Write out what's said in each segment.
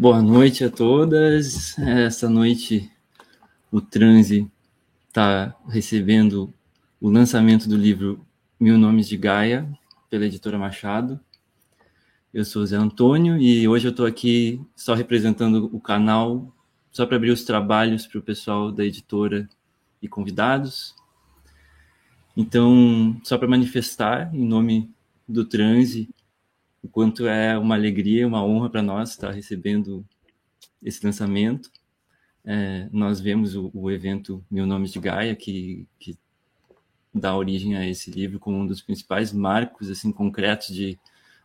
Boa noite a todas. Essa noite o Transe está recebendo o lançamento do livro Mil Nomes de Gaia, pela editora Machado. Eu sou Zé Antônio e hoje eu estou aqui só representando o canal, só para abrir os trabalhos para o pessoal da editora e convidados. Então, só para manifestar em nome do Transe o quanto é uma alegria, uma honra para nós estar recebendo esse lançamento. É, nós vemos o, o, evento Mil Nomes de Gaia, que, que dá origem a esse livro como um dos principais marcos assim concretos de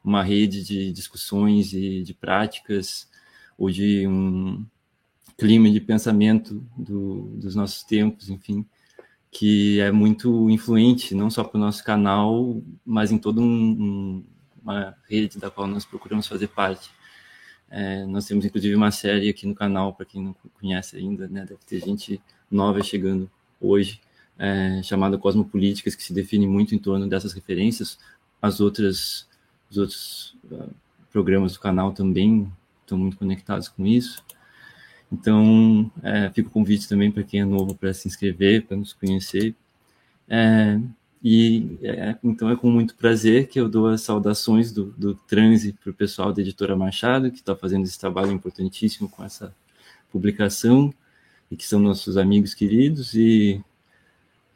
uma rede de discussões e de práticas ou de um clima de pensamento do, dos nossos tempos, enfim, que é muito influente não só para o nosso canal, mas em todo um, uma rede da qual nós procuramos fazer parte. É, nós temos inclusive uma série aqui no canal, para quem não conhece ainda, né, deve ter gente nova chegando hoje, é, chamada Cosmopolíticas, que se define muito em torno dessas referências. As outras, os outros uh, programas do canal também estão muito conectados com isso. Então, é, fica o convite também para quem é novo para se inscrever, para nos conhecer. É, e é, então é com muito prazer que eu dou as saudações do, do transe para o pessoal da editora Machado, que está fazendo esse trabalho importantíssimo com essa publicação, e que são nossos amigos queridos, e,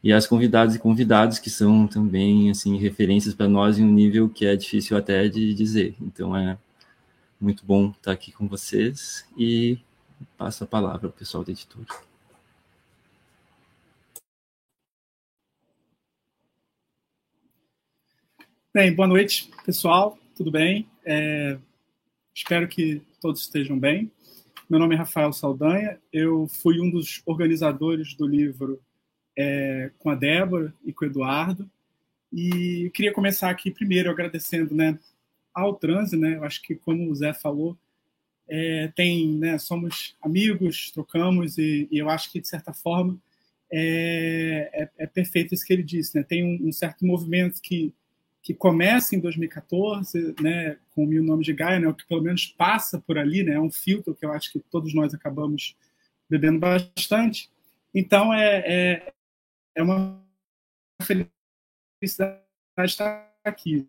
e as convidadas e convidados que são também assim referências para nós em um nível que é difícil até de dizer. Então é muito bom estar aqui com vocês e passo a palavra ao pessoal da editora. Bem, boa noite, pessoal. Tudo bem? É, espero que todos estejam bem. Meu nome é Rafael Saldanha. Eu fui um dos organizadores do livro é, com a Débora e com o Eduardo. E queria começar aqui primeiro agradecendo né, ao Transe. Né? Eu acho que, como o Zé falou, é, tem, né, somos amigos, trocamos, e, e, eu acho que, de certa forma, é, é, é perfeito isso que ele disse. Né? Tem um, um certo movimento que que começa em 2014, né, com Mil Nomes de Gaia, né, o que pelo menos passa por ali, né, é um filtro que eu acho que todos nós acabamos bebendo bastante. Então, é, é, é uma felicidade estar aqui.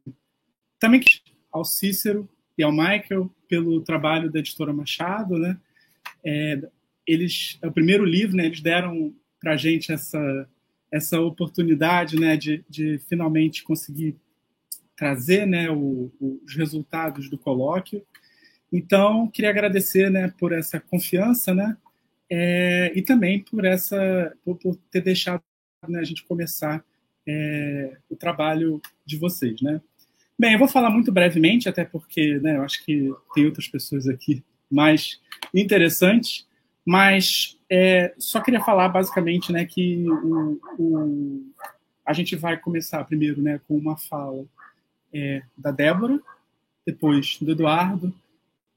Também ao Cícero e ao Michael pelo trabalho da editora Machado, né? É, eles, é o primeiro livro, né? Eles deram para gente essa essa oportunidade, né? De, de finalmente conseguir trazer né, o, os resultados do colóquio. Então, queria agradecer né, por essa confiança né, é, e também por, essa, por, por ter deixado né, a gente começar é, o trabalho de vocês. Né? Bem, eu vou falar muito brevemente, até porque né, eu acho que tem outras pessoas aqui mais interessantes, mas é, só queria falar basicamente né, que o, o, a gente vai começar primeiro né, com uma fala é, da Débora, depois do Eduardo,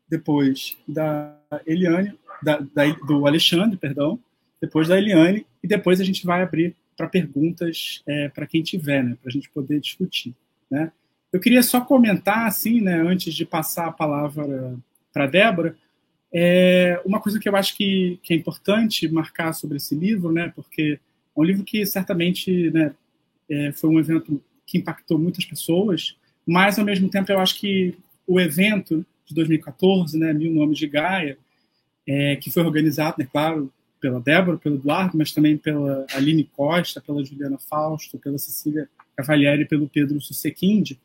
depois da Eliane, da, da, do Alexandre, perdão, depois da Eliane, e depois a gente vai abrir para perguntas é, para quem tiver, né, para a gente poder discutir. Né? Eu queria só comentar, assim, né, antes de passar a palavra para a Débora, é uma coisa que eu acho que, que é importante marcar sobre esse livro, né, porque é um livro que certamente né, é, foi um evento que impactou muitas pessoas, mas, ao mesmo tempo, eu acho que o evento de 2014, né, Mil Nomes de Gaia, é, que foi organizado, né, claro, pela Débora, pelo Eduardo, mas também pela Aline Costa, pela Juliana Fausto, pela Cecília Cavalieri pelo Pedro Susequinde,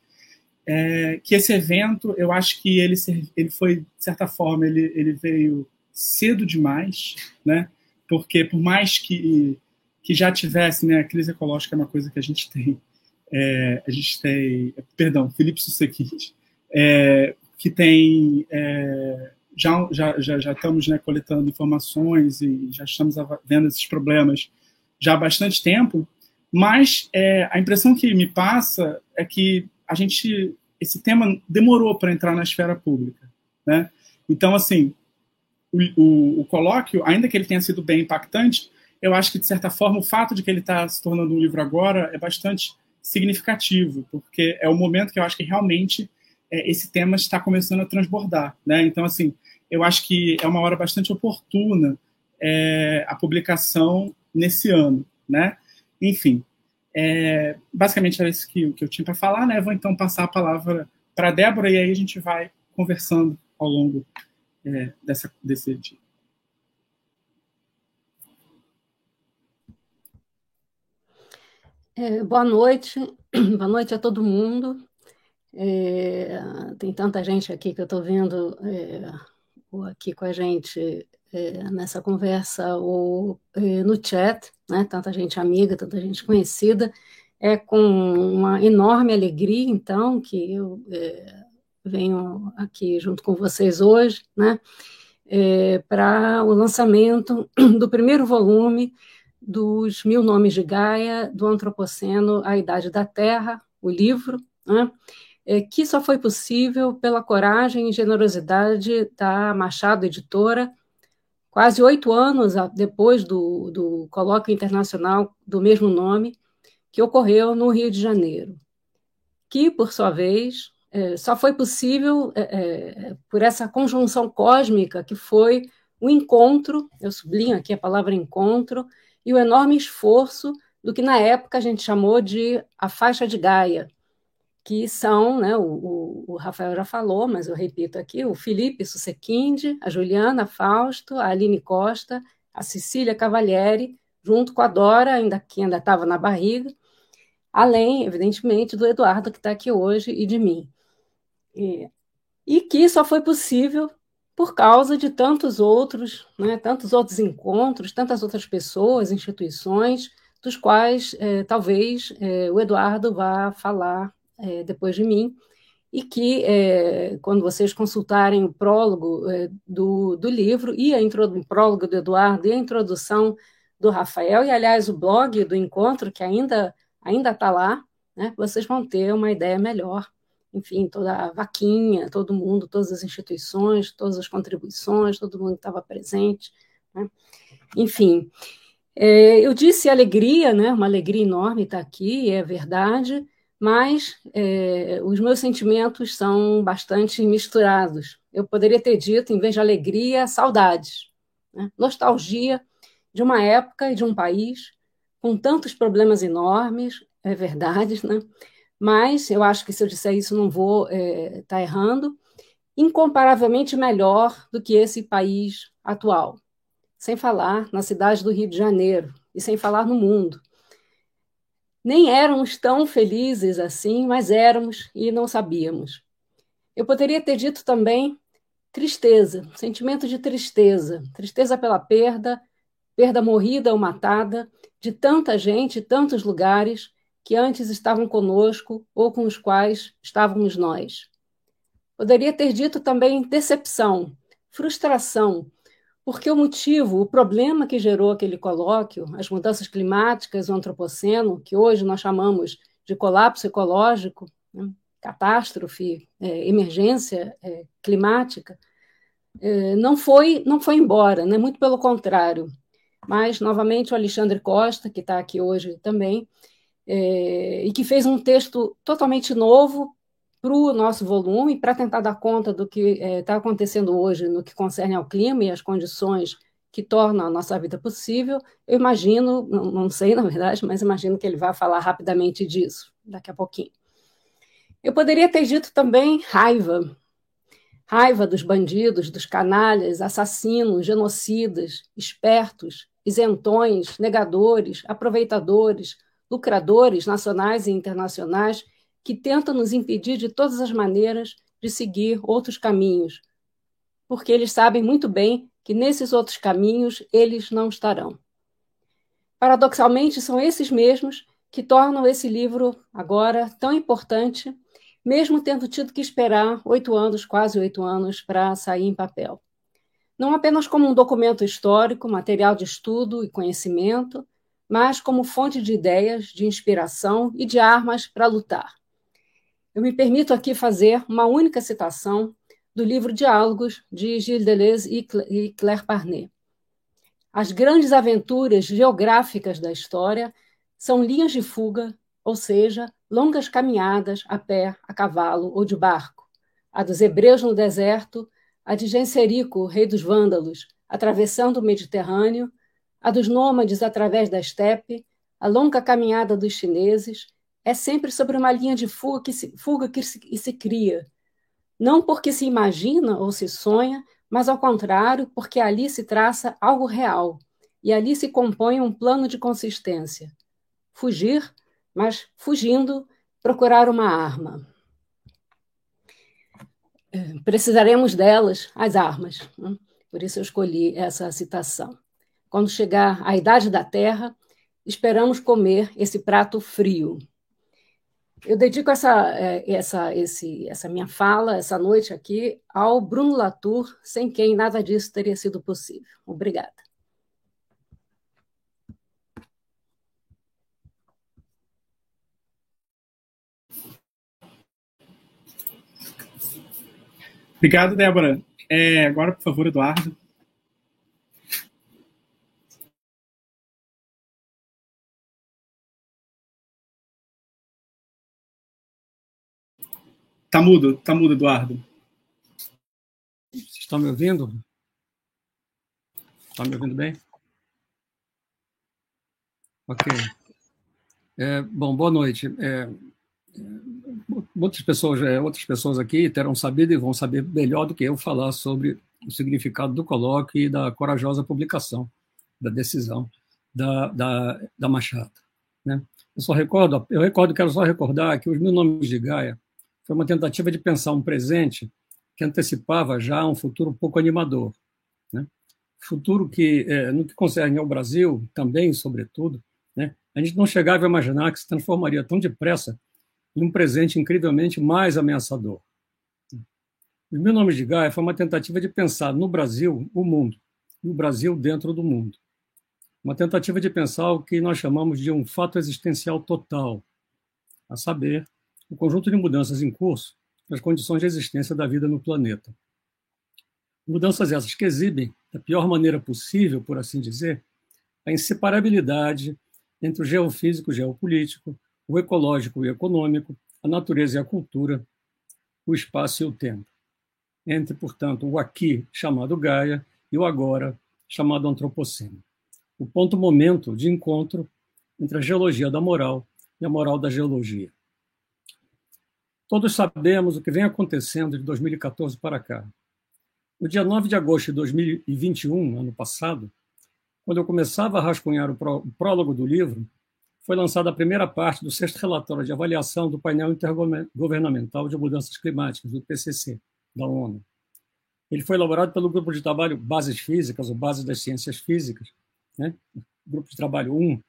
é, que esse evento, eu acho que ele, ele foi, de certa forma, ele, ele veio cedo demais, né? Porque por mais que, que já tivesse, né, a crise ecológica é uma coisa que a gente tem é, a gente tem, perdão, Felipe Sussequite, é, que tem, é, já, já, já, já estamos né, coletando informações e já estamos vendo esses problemas já há bastante tempo, mas é, a impressão que me passa é que a gente, esse tema demorou para entrar na esfera pública, né? Então, assim, o, o, o colóquio, ainda que ele tenha sido bem impactante, eu acho que, de certa forma, o fato de que ele está se tornando um livro agora é bastante significativo, porque é o momento que eu acho que realmente é, esse tema está começando a transbordar. Né? Então, assim, eu acho que é uma hora bastante oportuna é, a publicação nesse ano, né? Enfim, é, basicamente era isso que, que eu tinha para falar, né? Vou então passar a palavra para a Débora e aí a gente vai conversando ao longo é, dessa, desse dia. É, boa noite, boa noite a todo mundo. É, tem tanta gente aqui que eu estou vendo é, aqui com a gente é, nessa conversa ou é, no chat, né? Tanta gente amiga, tanta gente conhecida. É com uma enorme alegria, então, que eu é, venho aqui junto com vocês hoje, né? para o lançamento do primeiro volume dos Mil Nomes de Gaia, do Antropoceno à Idade da Terra, o livro, né? é, que só foi possível pela coragem e generosidade da Machado Editora, quase oito anos depois do, do colóquio internacional do mesmo nome, que ocorreu no Rio de Janeiro, que, por sua vez, é, só foi possível é, é por essa conjunção cósmica que foi o encontro, eu sublinho aqui a palavra encontro, e o enorme esforço do que na época a gente chamou de a faixa de Gaia, que são, né, o, o, Rafael já falou, mas eu repito aqui, o Felipe Susequinde, a Juliana Fausto, a Aline Costa, a Cecília Cavalieri, junto com a Dora, ainda, que ainda estava na barriga, além, evidentemente, do Eduardo, que está aqui hoje, e de mim. E, e, que só foi possível por causa de tantos outros, né, tantos outros encontros, tantas outras pessoas, instituições, dos quais eh, talvez eh, o Eduardo vá falar é, depois de mim, e que, é, quando vocês consultarem o prólogo é, do, do livro, e a o prólogo do Eduardo, e a introdução do Rafael, e, aliás, o blog do encontro, que ainda ainda está lá, né, vocês vão ter uma ideia melhor. Enfim, toda a vaquinha, todo mundo, todas as instituições, todas as contribuições, todo mundo estava presente. Né? Enfim, é, eu disse alegria, né, uma alegria enorme estar aqui, é verdade, mas é, os meus sentimentos são bastante misturados. Eu poderia ter dito, em vez de alegria, saudades, né? nostalgia de uma época e de um país com tantos problemas enormes, é verdade, né? Mas eu acho que se eu disser isso não vou estar é, tá errando, incomparavelmente melhor do que esse país atual. Sem falar na cidade do Rio de Janeiro e sem falar no mundo nem éramos tão felizes assim, mas éramos e não sabíamos. Eu poderia ter dito também tristeza, sentimento de tristeza, tristeza pela perda, perda morrida ou matada de tanta gente, tantos lugares que antes estavam conosco ou com os quais estávamos nós. Poderia ter dito também decepção, frustração porque o motivo, o problema que gerou aquele colóquio, as mudanças climáticas, o antropoceno, que hoje nós chamamos de colapso ecológico, né, catástrofe, é, emergência é, climática, é, não foi não foi embora, né, muito pelo contrário. Mas, novamente, o Alexandre Costa, que está aqui hoje também, é, e que fez um texto totalmente novo para o nosso volume, para tentar dar conta do que está é, acontecendo hoje no que concerne ao clima e as condições que tornam a nossa vida possível, eu imagino, não, não sei na verdade, mas imagino que ele vai falar rapidamente disso daqui a pouquinho. Eu poderia ter dito também raiva, raiva dos bandidos, dos canalhas, assassinos, genocidas, espertos, isentões, negadores, aproveitadores, lucradores nacionais e internacionais que tentam nos impedir de todas as maneiras de seguir outros caminhos, porque eles sabem muito bem que nesses outros caminhos eles não estarão. Paradoxalmente, são esses mesmos que tornam esse livro agora tão importante, mesmo tendo tido que esperar oito anos, quase oito anos, para sair em papel. Não apenas como um documento histórico, material de estudo e conhecimento, mas como fonte de ideias, de inspiração e de armas para lutar. Eu me permito aqui fazer uma única citação do livro Diálogos de Gilles Deleuze e Claire Parnet. As grandes aventuras geográficas da história são linhas de fuga, ou seja, longas caminhadas a pé, a cavalo ou de barco. A dos hebreus no deserto, a de Genserico, rei dos vândalos, atravessando o Mediterrâneo, a dos nômades através da estepe, a longa caminhada dos chineses, é sempre sobre uma linha de fuga que se, fuga que se, se cria, não porque se imagina ou se sonha, mas ao contrário, porque ali se traça algo real e ali se compõe um plano de consistência. Fugir, mas fugindo, procurar uma arma. É, precisaremos delas, as armas. Né? Por isso eu escolhi essa citação. Quando chegar a idade da terra, esperamos comer esse prato frio. Eu dedico essa, é, essa, esse, essa minha fala, essa noite aqui, ao Bruno Latour, sem quem nada disso teria sido possível. Obrigada. Obrigado, Débora. É, agora, por favor, Eduardo. Tá mudo, tá mudo, Eduardo. Vocês estão me ouvindo? Estão me ouvindo bem? Ok. É, bom, boa noite. É, muitas pessoas, é, outras pessoas aqui terão sabido e vão saber melhor do que eu falar sobre o significado do colóquio e da corajosa publicação da decisão da, da, da Machado. Né? Eu só recordo, eu recordo, quero só recordar que os mil nomes de Gaia foi uma tentativa de pensar um presente que antecipava já um futuro pouco animador. Né? Futuro que, é, no que concerne ao Brasil, também, sobretudo, né? a gente não chegava a imaginar que se transformaria tão depressa em um presente incrivelmente mais ameaçador. Os Mil Nomes de Gaia foi uma tentativa de pensar no Brasil o mundo, e o Brasil dentro do mundo. Uma tentativa de pensar o que nós chamamos de um fato existencial total, a saber, o conjunto de mudanças em curso nas condições de existência da vida no planeta. Mudanças essas que exibem, da pior maneira possível, por assim dizer, a inseparabilidade entre o geofísico e o geopolítico, o ecológico e o econômico, a natureza e a cultura, o espaço e o tempo. Entre, portanto, o aqui, chamado Gaia, e o agora, chamado Antropoceno. O ponto-momento de encontro entre a geologia da moral e a moral da geologia. Todos sabemos o que vem acontecendo de 2014 para cá. No dia 9 de agosto de 2021, ano passado, quando eu começava a rascunhar o prólogo do livro, foi lançada a primeira parte do sexto relatório de avaliação do painel intergovernamental de mudanças climáticas, do PCC, da ONU. Ele foi elaborado pelo grupo de trabalho Bases Físicas, ou Bases das Ciências Físicas, né? grupo de trabalho 1.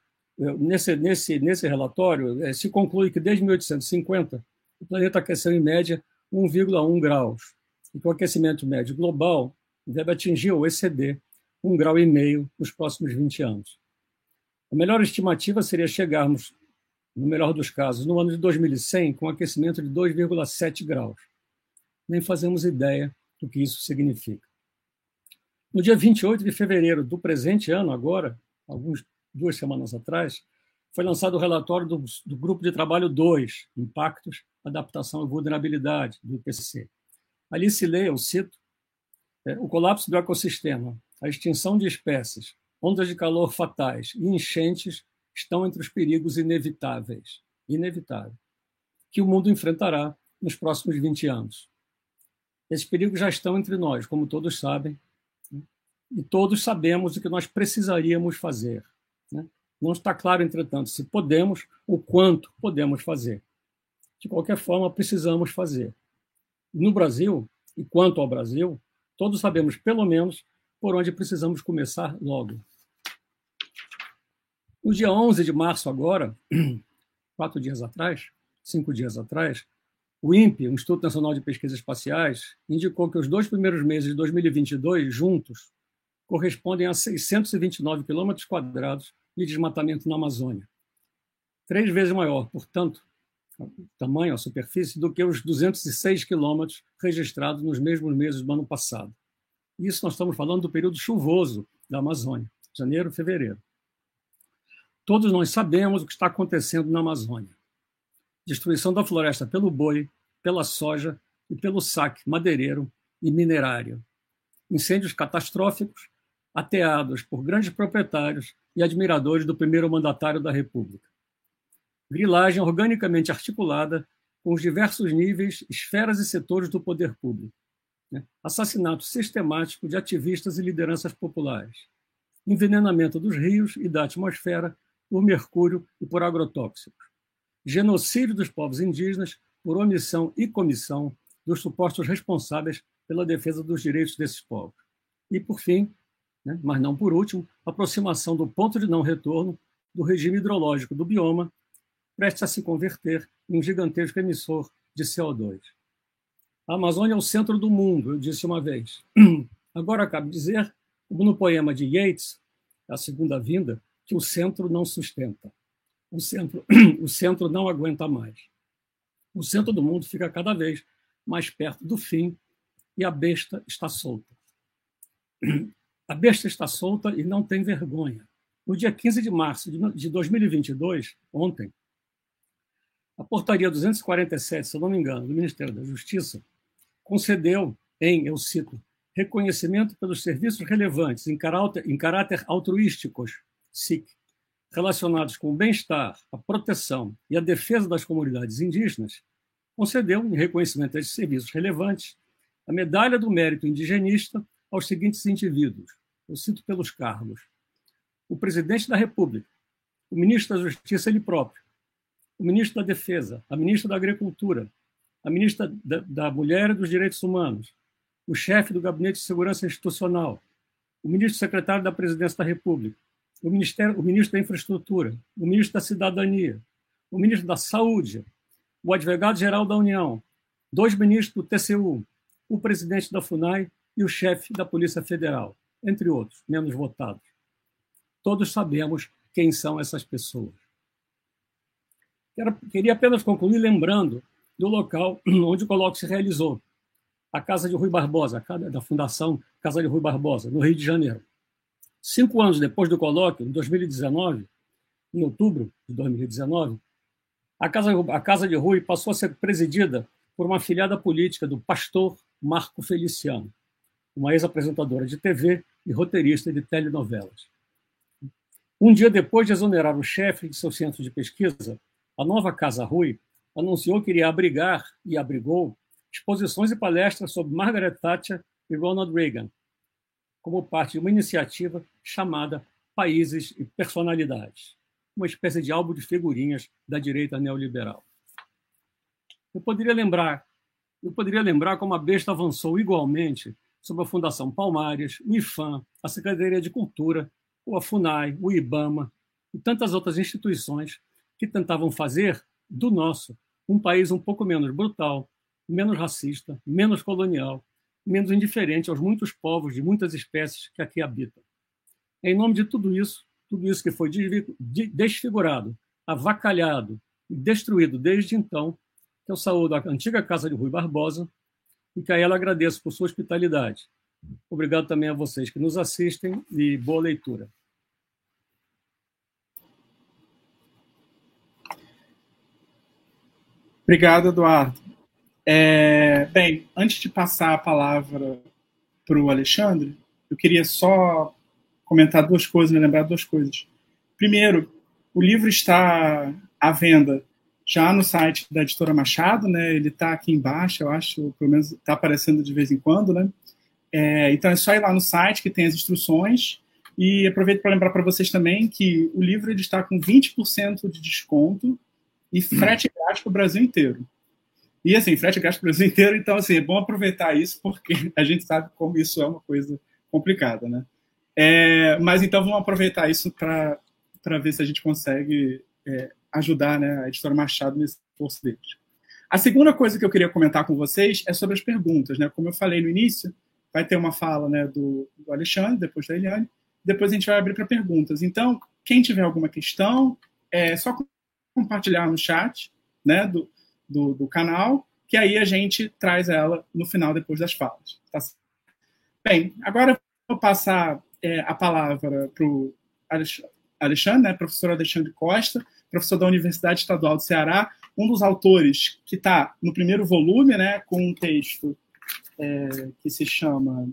Nesse, nesse, nesse relatório, eh, se conclui que desde 1850 o planeta aqueceu em média 1,1 graus, e o aquecimento médio global deve atingir ou exceder 1,5 grau nos próximos 20 anos. A melhor estimativa seria chegarmos, no melhor dos casos, no ano de 2100 com um aquecimento de 2,7 graus. Nem fazemos ideia do que isso significa. No dia 28 de fevereiro do presente ano, agora, algumas duas semanas atrás, foi lançado o relatório do, do Grupo de Trabalho 2, Impactos, Adaptação e Vulnerabilidade, do IPCC. Ali se lê, eu cito, é, o colapso do ecossistema, a extinção de espécies, ondas de calor fatais e enchentes estão entre os perigos inevitáveis, inevitáveis, que o mundo enfrentará nos próximos 20 anos. Esses perigos já estão entre nós, como todos sabem, né? e todos sabemos o que nós precisaríamos fazer. Né? Não está claro, entretanto, se podemos, o quanto podemos fazer. De qualquer forma, precisamos fazer. No Brasil, e quanto ao Brasil, todos sabemos, pelo menos, por onde precisamos começar logo. No dia 11 de março, agora, quatro dias atrás, cinco dias atrás, o INPE, o Instituto Nacional de Pesquisas Espaciais, indicou que os dois primeiros meses de 2022, juntos, correspondem a 629 quilômetros quadrados de desmatamento na Amazônia. Três vezes maior, portanto, o tamanho, a superfície, do que os 206 quilômetros registrados nos mesmos meses do ano passado. Isso nós estamos falando do período chuvoso da Amazônia, janeiro, fevereiro. Todos nós sabemos o que está acontecendo na Amazônia. Destruição da floresta pelo boi, pela soja e pelo saque madeireiro e minerário. incêndios catastróficos ateados por grandes proprietários e admiradores do primeiro mandatário da República. Grilagem organicamente articulada com os diversos níveis, esferas e setores do poder público. Né? Assassinato sistemático de ativistas e lideranças populares. Envenenamento dos rios e da atmosfera por mercúrio e por agrotóxicos. Genocídio dos povos indígenas por omissão e comissão dos supostos responsáveis pela defesa dos direitos desses povos. E, por fim, né, mas não por último, aproximação do ponto de não retorno do regime hidrológico do bioma, prestes a se converter em um gigantesco emissor de CO2. A Amazônia é o centro do mundo, eu disse uma vez. Agora cabe dizer, como no poema de Yeats, A Segunda Vinda, que o centro não sustenta. O centro, o centro não aguenta mais. O centro do mundo fica cada vez mais perto do fim e a besta está solta. A besta está solta e não tem vergonha. No dia 15 de março de 2022, ontem, a portaria 247, se não me engano, do Ministério da Justiça, concedeu em, eu cito, reconhecimento pelos serviços relevantes em caráter, em caráter altruísticos, SIC, relacionados com o bem-estar, a proteção e a defesa das comunidades indígenas, concedeu, em reconhecimento a esses serviços relevantes, a Medalha do Mérito Indigenista aos seguintes indivíduos. Eu cito pelos cargos: o presidente da República, o ministro da Justiça ele próprio, o ministro da Defesa, a ministra da Agricultura, a ministra da, da Mulher e dos Direitos Humanos, o chefe do Gabinete de Segurança Institucional, o ministro secretário da Presidência da República, o, Ministério, o ministro da Infraestrutura, o ministro da Cidadania, o ministro da Saúde, o advogado-geral da União, dois ministros do TCU, o presidente da FUNAI e o chefe da Polícia Federal, entre outros, menos votados. Todos sabemos quem são essas pessoas. Queria apenas concluir lembrando do local onde o colóquio se realizou, a Casa de Rui Barbosa, da Fundação Casa de Rui Barbosa, no Rio de Janeiro. Cinco anos depois do colóquio, em 2019, em outubro de 2019, a Casa, a Casa de Rui passou a ser presidida por uma afiliada política do pastor Marco Feliciano, uma ex-apresentadora de TV e roteirista de telenovelas. Um dia depois de exonerar o chefe de seu centro de pesquisa, a nova Casa Rui anunciou que iria abrigar, e abrigou, exposições e palestras sobre Margaret Thatcher e Ronald Reagan, como parte de uma iniciativa chamada Países e Personalidades, uma espécie de álbum de figurinhas da direita neoliberal. Eu poderia lembrar, eu poderia lembrar como a besta avançou igualmente sobre a Fundação Palmares, o IFAM, a Secretaria de Cultura, ou a FUNAI, o IBAMA e tantas outras instituições que tentavam fazer do nosso um país um pouco menos brutal, menos racista, menos colonial, menos indiferente aos muitos povos de muitas espécies que aqui habitam. Em nome de tudo isso, tudo isso que foi desfigurado, avacalhado e destruído desde então, eu saúdo a antiga casa de Rui Barbosa e que a ela agradeço por sua hospitalidade. Obrigado também a vocês que nos assistem e boa leitura. Obrigado, Eduardo. É, bem, antes de passar a palavra para o Alexandre, eu queria só comentar duas coisas, me lembrar duas coisas. Primeiro, o livro está à venda já no site da editora Machado, né? Ele está aqui embaixo, eu acho, pelo menos está aparecendo de vez em quando, né? É, então é só ir lá no site que tem as instruções. E aproveito para lembrar para vocês também que o livro ele está com 20% de desconto e frete grátis para o Brasil inteiro. E assim, frete grátis para o Brasil inteiro, então assim, é bom aproveitar isso, porque a gente sabe como isso é uma coisa complicada, né? É, mas então vamos aproveitar isso para ver se a gente consegue é, ajudar né, a editora Machado nesse esforço deles. A segunda coisa que eu queria comentar com vocês é sobre as perguntas. Né? Como eu falei no início, vai ter uma fala né, do, do Alexandre, depois da Eliane, depois a gente vai abrir para perguntas. Então, quem tiver alguma questão, é só compartilhar no chat né, do, do, do, canal, que aí a gente traz ela no final, depois das falas. Tá? Bem, agora eu vou passar é, a palavra para o Alexandre, né, professor Alexandre Costa, professor da Universidade Estadual do Ceará, um dos autores que está no primeiro volume, né, com um texto é, que se chama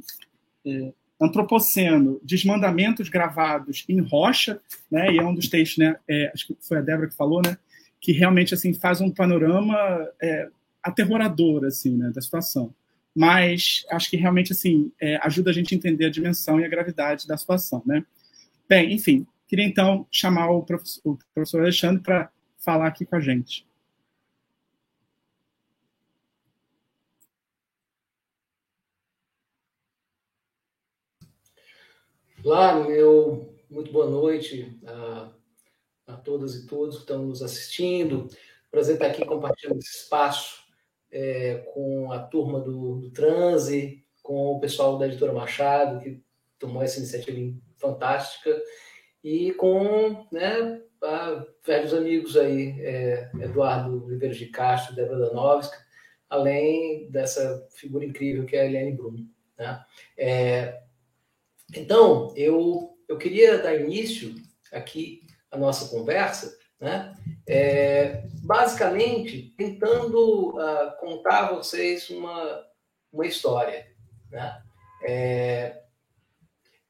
é, antropoceno, desmandamentos gravados em rocha, né? E é um dos textos, né? É, acho que foi a Débora que falou, né? Que realmente assim faz um panorama é, aterrorador assim, né? Da situação. Mas acho que realmente assim é, ajuda a gente a entender a dimensão e a gravidade da situação, né? Bem, enfim, queria então chamar o professor, o professor Alexandre para falar aqui com a gente. Olá, meu muito boa noite a, a todas e todos que estão nos assistindo. Prazer estar aqui compartilhando esse espaço é, com a turma do, do Transe, com o pessoal da editora Machado, que tomou essa iniciativa fantástica, e com né, velhos amigos aí, é, Eduardo Oliveira de Castro, Débora Danovska, além dessa figura incrível que é a Helene Bruno. Né? É, então, eu, eu queria dar início aqui à nossa conversa, né? É, basicamente tentando uh, contar a vocês uma, uma história. Né? É,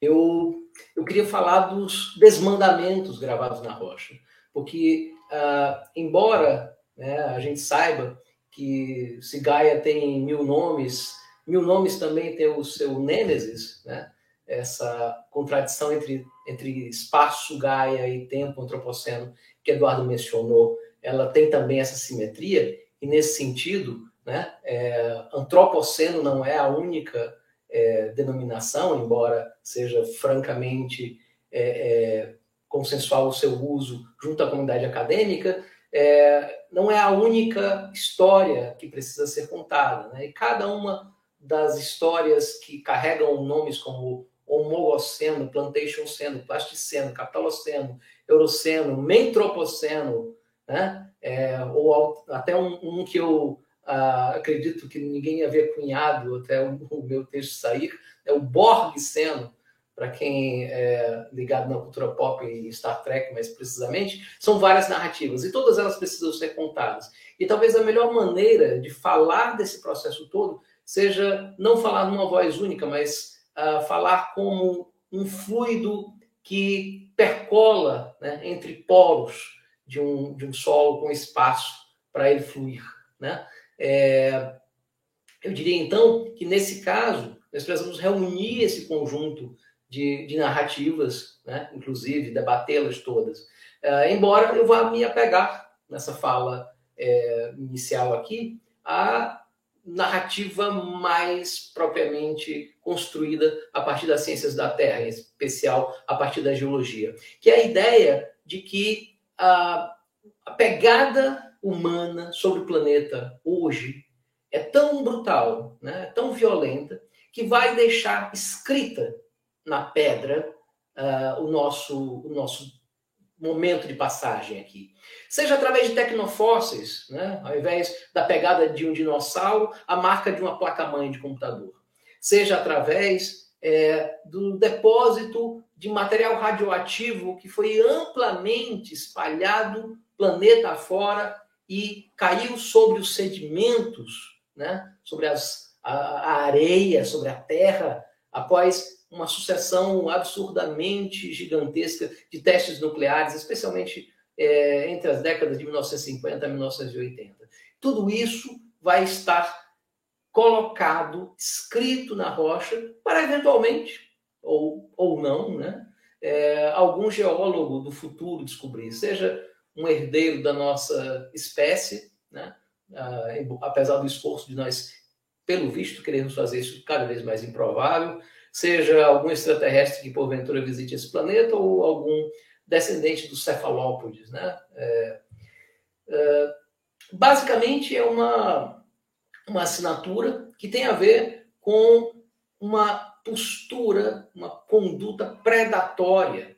eu, eu queria falar dos desmandamentos gravados na rocha, porque, uh, embora né, a gente saiba que se Gaia tem mil nomes, mil nomes também tem o seu Nêmesis, né? essa contradição entre, entre espaço, Gaia e tempo antropoceno que Eduardo mencionou, ela tem também essa simetria, e nesse sentido, né, é, antropoceno não é a única é, denominação, embora seja francamente é, é consensual o seu uso junto à comunidade acadêmica, é, não é a única história que precisa ser contada. Né? E cada uma das histórias que carregam nomes como homoloceno, plantationceno, plasticeno, capitaloceno, euroceno, mentropoceno, né? É, ou até um, um que eu ah, acredito que ninguém havia cunhado até o, o meu texto sair, é o Borgseno, para quem é ligado na cultura pop e Star Trek mais precisamente, são várias narrativas e todas elas precisam ser contadas. E talvez a melhor maneira de falar desse processo todo seja não falar numa voz única, mas uh, falar como um fluido que percola né, entre polos de um, de um solo com espaço para ele fluir. Né? É, eu diria então que nesse caso nós precisamos reunir esse conjunto de, de narrativas, né? inclusive debatê-las todas. Uh, embora eu vá me apegar nessa fala é, inicial aqui a narrativa mais propriamente construída a partir das ciências da Terra, em especial a partir da geologia, que é a ideia de que a, a pegada humana sobre o planeta hoje é tão brutal, né, tão violenta, que vai deixar escrita na pedra uh, o, nosso, o nosso momento de passagem aqui. Seja através de tecnofósseis, né? ao invés da pegada de um dinossauro, a marca de uma placa-mãe de computador. Seja através é, do depósito de material radioativo que foi amplamente espalhado planeta afora e caiu sobre os sedimentos, né? sobre as, a, a areia, sobre a terra, após uma sucessão absurdamente gigantesca de testes nucleares, especialmente é, entre as décadas de 1950 e 1980. Tudo isso vai estar colocado, escrito na rocha, para eventualmente, ou, ou não, né, é, algum geólogo do futuro descobrir, seja um herdeiro da nossa espécie, né, apesar do esforço de nós, pelo visto, queremos fazer isso cada vez mais improvável, seja algum extraterrestre que porventura visite esse planeta ou algum descendente dos cefalópodes, né? É, é, basicamente é uma, uma assinatura que tem a ver com uma postura, uma conduta predatória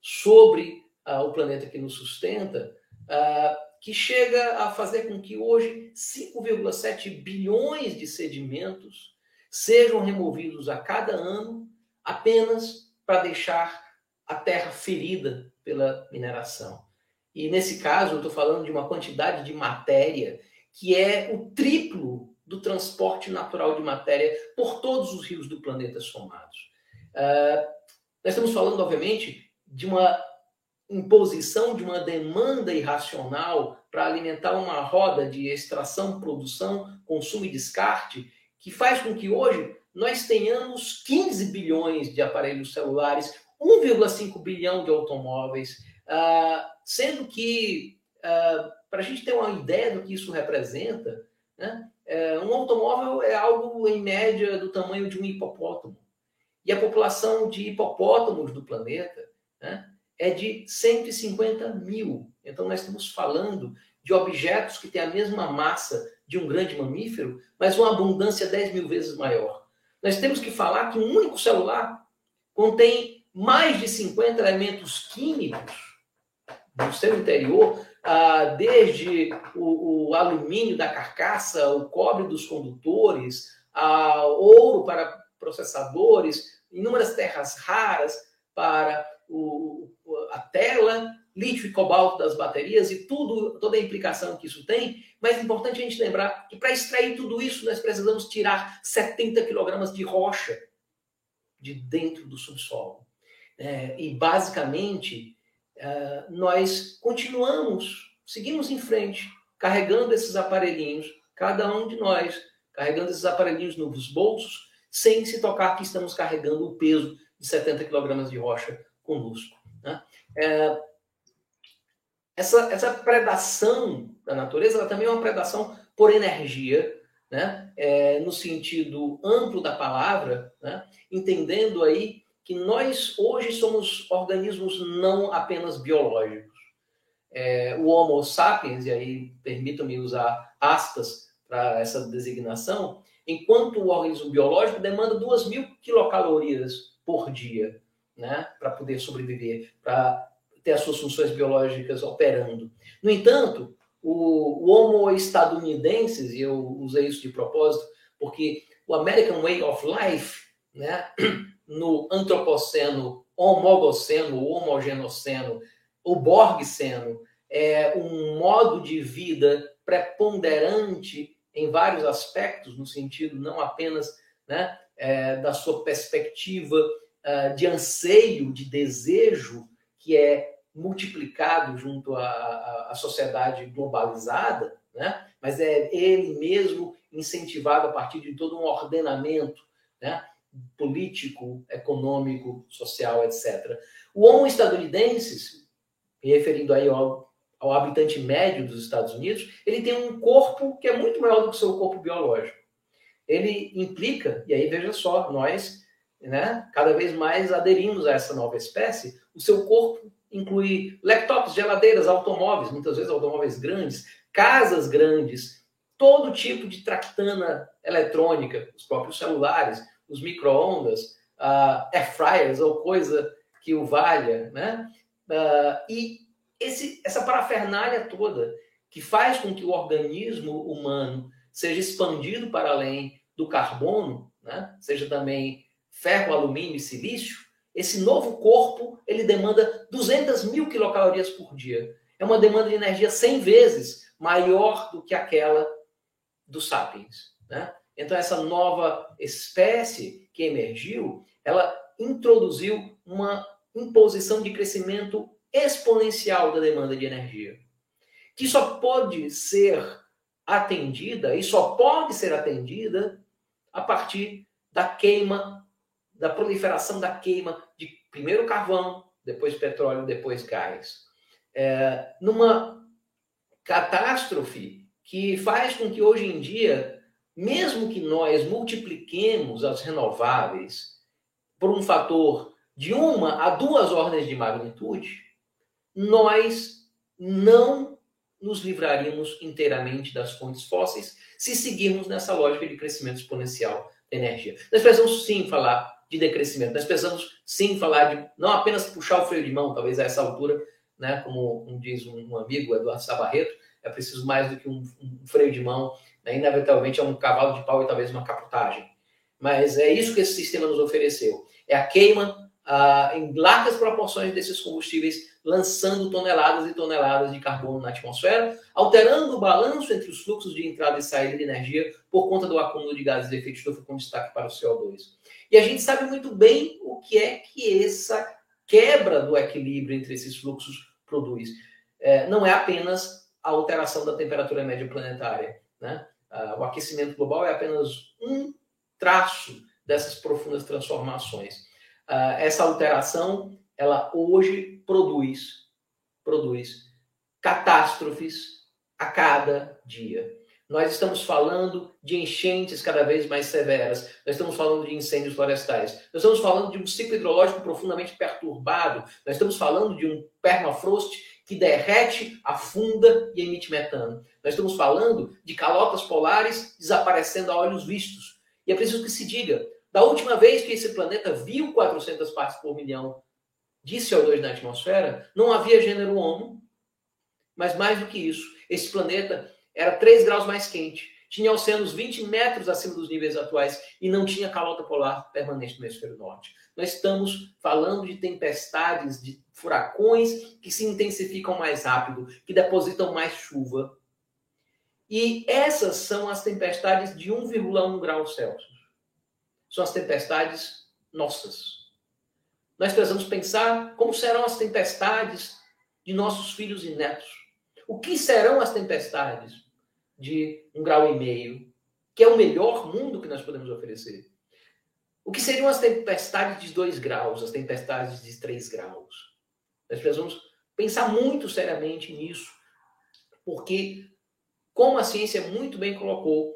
sobre ah, o planeta que nos sustenta, ah, que chega a fazer com que hoje 5,7 bilhões de sedimentos sejam removidos a cada ano apenas para deixar a terra ferida pela mineração. E nesse caso, eu estou falando de uma quantidade de matéria que é o triplo do transporte natural de matéria por todos os rios do planeta somados. Uh, nós estamos falando, obviamente, de uma imposição de uma demanda irracional para alimentar uma roda de extração, produção, consumo e descarte, que faz com que hoje nós tenhamos 15 bilhões de aparelhos celulares, 1,5 bilhão de automóveis, uh, sendo que, uh, para a gente ter uma ideia do que isso representa, né, uh, um automóvel é algo, em média, do tamanho de um hipopótamo. E a população de hipopótamos do planeta né, é de 150 mil. Então, nós estamos falando de objetos que têm a mesma massa de um grande mamífero, mas uma abundância 10 mil vezes maior. Nós temos que falar que um único celular contém mais de 50 elementos químicos no seu interior, ah, desde o, o alumínio da carcaça, o cobre dos condutores, a ouro para processadores, inúmeras terras raras para o, a tela, lítio e cobalto das baterias e tudo, toda a implicação que isso tem, mas é importante a gente lembrar que para extrair tudo isso nós precisamos tirar 70 quilogramas de rocha de dentro do subsolo. É, e basicamente é, nós continuamos, seguimos em frente, carregando esses aparelhinhos, cada um de nós, carregando esses aparelhinhos nos bolsos, sem se tocar que estamos carregando o peso de 70 quilogramas de rocha conosco. Né? É, essa, essa predação da natureza ela também é uma predação por energia, né? É, no sentido amplo da palavra, né? entendendo aí que nós hoje somos organismos não apenas biológicos. É, o Homo sapiens, e aí permitam-me usar aspas para essa designação, enquanto o organismo biológico demanda 2 mil quilocalorias por dia né, para poder sobreviver, para ter as suas funções biológicas operando. No entanto, o, o Homo estadunidenses, e eu usei isso de propósito, porque o American Way of Life, né, no antropoceno, homogoceno, homogenoceno, o borgceno, é um modo de vida preponderante em vários aspectos, no sentido não apenas né, é, da sua perspectiva de anseio, de desejo, que é multiplicado junto à, à sociedade globalizada, né? mas é ele mesmo incentivado a partir de todo um ordenamento né? político, econômico, social, etc. O homo estadunidense, referindo aí ao, ao habitante médio dos Estados Unidos, ele tem um corpo que é muito maior do que o seu corpo biológico. Ele implica, e aí veja só, nós né, cada vez mais aderimos a essa nova espécie, o seu corpo inclui laptops, geladeiras, automóveis, muitas vezes automóveis grandes, casas grandes, todo tipo de tractana eletrônica, os próprios celulares, os micro-ondas, uh, air fryers ou coisa que o valha, né? Uh, e esse, essa parafernália toda que faz com que o organismo humano seja expandido para além do carbono, né? seja também ferro, alumínio e silício, esse novo corpo ele demanda 200 mil quilocalorias por dia. É uma demanda de energia 100 vezes maior do que aquela dos sapiens. Né? Então, essa nova espécie que emergiu, ela introduziu uma imposição de crescimento exponencial da demanda de energia, que só pode ser atendida e só pode ser atendida a partir da queima da proliferação da queima de primeiro carvão, depois petróleo, depois gás. É, numa catástrofe que faz com que hoje em dia, mesmo que nós multipliquemos as renováveis por um fator de uma a duas ordens de magnitude, nós não nos livraríamos inteiramente das fontes fósseis se seguirmos nessa lógica de crescimento exponencial da energia. Nós precisamos sim falar de decrescimento. Nós precisamos sim falar de não apenas puxar o freio de mão, talvez a essa altura, né, como um, diz um, amigo, Eduardo Sabarreto, é preciso mais do que um, um freio de mão, né, inevitavelmente é um cavalo de pau e talvez uma capotagem. Mas é isso que esse sistema nos ofereceu. É a queima ah, em largas proporções desses combustíveis, lançando toneladas e toneladas de carbono na atmosfera, alterando o balanço entre os fluxos de entrada e saída de energia por conta do acúmulo de gases de efeito estufa, com destaque para o CO2. E a gente sabe muito bem o que é que essa quebra do equilíbrio entre esses fluxos produz. É, não é apenas a alteração da temperatura média planetária. Né? Ah, o aquecimento global é apenas um traço dessas profundas transformações. Ah, essa alteração, ela hoje produz, produz catástrofes a cada dia. Nós estamos falando de enchentes cada vez mais severas, nós estamos falando de incêndios florestais, nós estamos falando de um ciclo hidrológico profundamente perturbado, nós estamos falando de um permafrost que derrete, afunda e emite metano. Nós estamos falando de calotas polares desaparecendo a olhos vistos. E é preciso que se diga, da última vez que esse planeta viu 400 partes por milhão de CO2 na atmosfera, não havia gênero Homo, mas mais do que isso, esse planeta era 3 graus mais quente, tinha oceanos 20 metros acima dos níveis atuais e não tinha calota polar permanente no hemisfério norte. Nós estamos falando de tempestades, de furacões que se intensificam mais rápido, que depositam mais chuva. E essas são as tempestades de 1,1 grau Celsius. São as tempestades nossas. Nós precisamos pensar como serão as tempestades de nossos filhos e netos. O que serão as tempestades de um grau e meio, que é o melhor mundo que nós podemos oferecer. O que seriam as tempestades de 2 graus, as tempestades de 3 graus? Nós precisamos pensar muito seriamente nisso, porque, como a ciência muito bem colocou,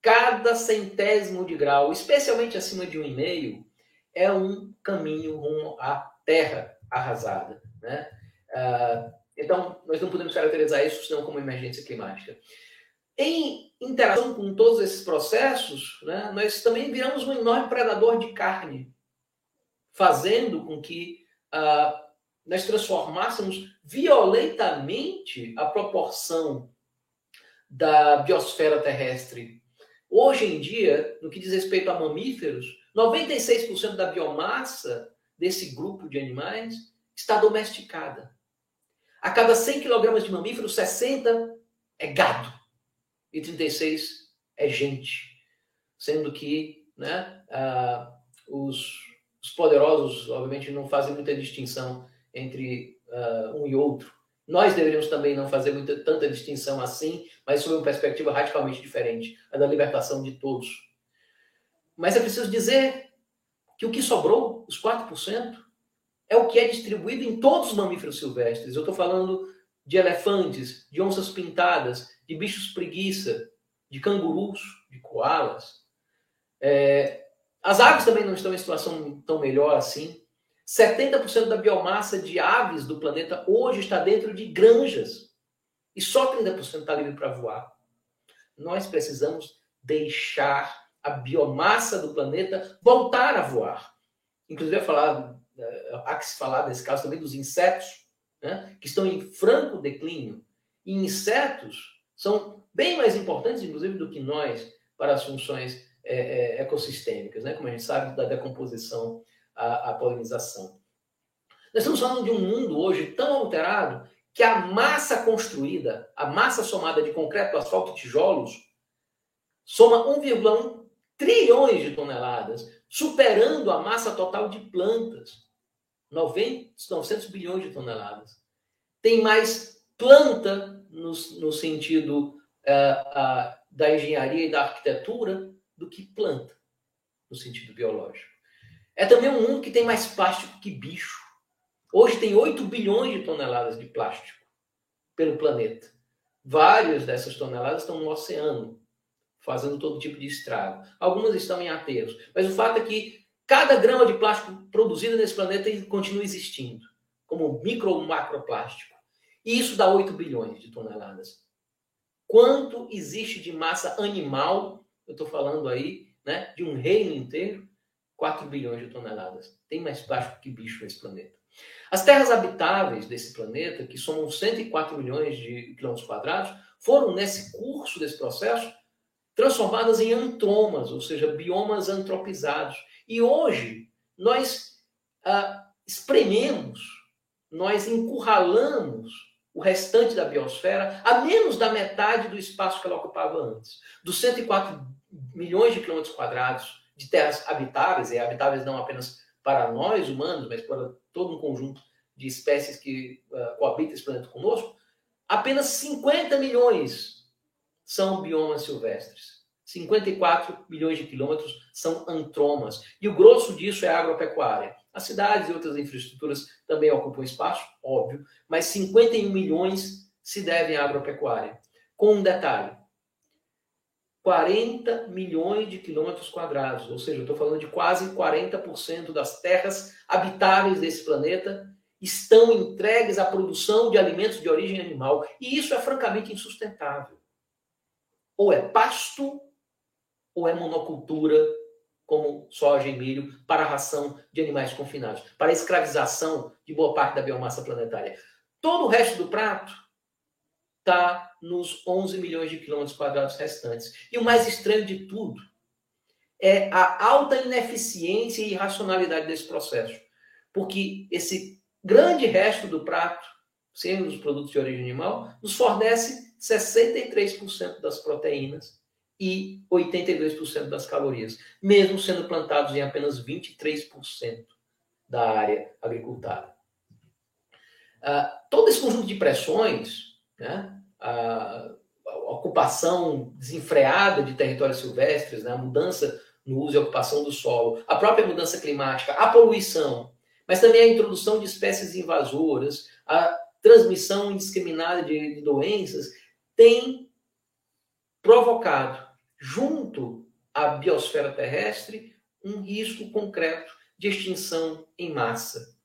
cada centésimo de grau, especialmente acima de um e meio, é um caminho rumo à Terra arrasada. Né? Uh, então, nós não podemos caracterizar isso senão como emergência climática. Em interação com todos esses processos, né, nós também viramos um enorme predador de carne, fazendo com que uh, nós transformássemos violentamente a proporção da biosfera terrestre. Hoje em dia, no que diz respeito a mamíferos, 96% da biomassa desse grupo de animais está domesticada. A cada 100 kg de mamíferos, 60 é gado e 36 é gente. Sendo que né, ah, os, os, poderosos, obviamente, não fazem muita distinção entre ah, um e outro. Nós deveríamos também não fazer muita, tanta distinção assim, mas sob uma perspectiva radicalmente diferente, a da libertação de todos. Mas é preciso dizer que o que sobrou, os 4%, é o que é distribuído em todos os mamíferos silvestres. Eu estou falando de elefantes, de onças pintadas, de bichos preguiça, de cangurus, de koalas. É, as aves também não estão em situação tão melhor assim. 70% da biomassa de aves do planeta hoje está dentro de granjas. E só 30% está livre para voar. Nós precisamos deixar a biomassa do planeta voltar a voar. Inclusive, falar, é, há que se falar nesse caso também dos insetos, né, que estão em franco declínio. E insetos são bem mais importantes, inclusive, do que nós para as funções é, é, ecossistêmicas, né? como a gente sabe da decomposição à, à polinização. Nós estamos falando de um mundo hoje tão alterado que a massa construída, a massa somada de concreto, asfalto e tijolos, soma 1,1 trilhões de toneladas, superando a massa total de plantas, 90, 900 bilhões de toneladas. Tem mais planta no, no sentido uh, uh, da engenharia e da arquitetura do que planta, no sentido biológico. É também um mundo que tem mais plástico que bicho. Hoje tem 8 bilhões de toneladas de plástico pelo planeta. Várias dessas toneladas estão no oceano, fazendo todo tipo de estrago. Algumas estão em aterros. Mas o fato é que cada grama de plástico produzido nesse planeta continua existindo, como micro ou macroplástico. E isso dá 8 bilhões de toneladas. Quanto existe de massa animal? Eu estou falando aí né, de um reino inteiro. 4 bilhões de toneladas. Tem mais plástico que bicho nesse planeta. As terras habitáveis desse planeta, que somam 104 milhões de quilômetros quadrados, foram, nesse curso desse processo, transformadas em antromas, ou seja, biomas antropizados. E hoje, nós uh, esprememos, nós encurralamos o restante da biosfera a menos da metade do espaço que ela ocupava antes. Dos 104 milhões de quilômetros quadrados de terras habitáveis, e habitáveis não apenas para nós humanos, mas para todo um conjunto de espécies que uh, coabitam esse planeta conosco, apenas 50 milhões são biomas silvestres. 54 milhões de quilômetros são antromas. E o grosso disso é agropecuária. As cidades e outras infraestruturas também ocupam espaço, óbvio, mas 51 milhões se devem à agropecuária. Com um detalhe: 40 milhões de quilômetros quadrados, ou seja, eu estou falando de quase 40% das terras habitáveis desse planeta estão entregues à produção de alimentos de origem animal. E isso é francamente insustentável. Ou é pasto, ou é monocultura, como soja e milho, para a ração de animais confinados, para a escravização de boa parte da biomassa planetária. Todo o resto do prato está nos 11 milhões de quilômetros quadrados restantes. E o mais estranho de tudo é a alta ineficiência e irracionalidade desse processo. Porque esse grande resto do prato, sendo os produtos de origem animal, nos fornece 63% das proteínas e 82% das calorias, mesmo sendo plantados em apenas 23% da área agricultada. Uh, todo esse conjunto de pressões, né, a, a, ocupação desenfreada de territórios silvestres, né, a mudança no uso e ocupação do solo, a própria mudança climática, a poluição, mas também a introdução de espécies invasoras, a transmissão indiscriminada de, de doenças, tem provocado, junto à biosfera terrestre, um risco concreto de extinção em massa.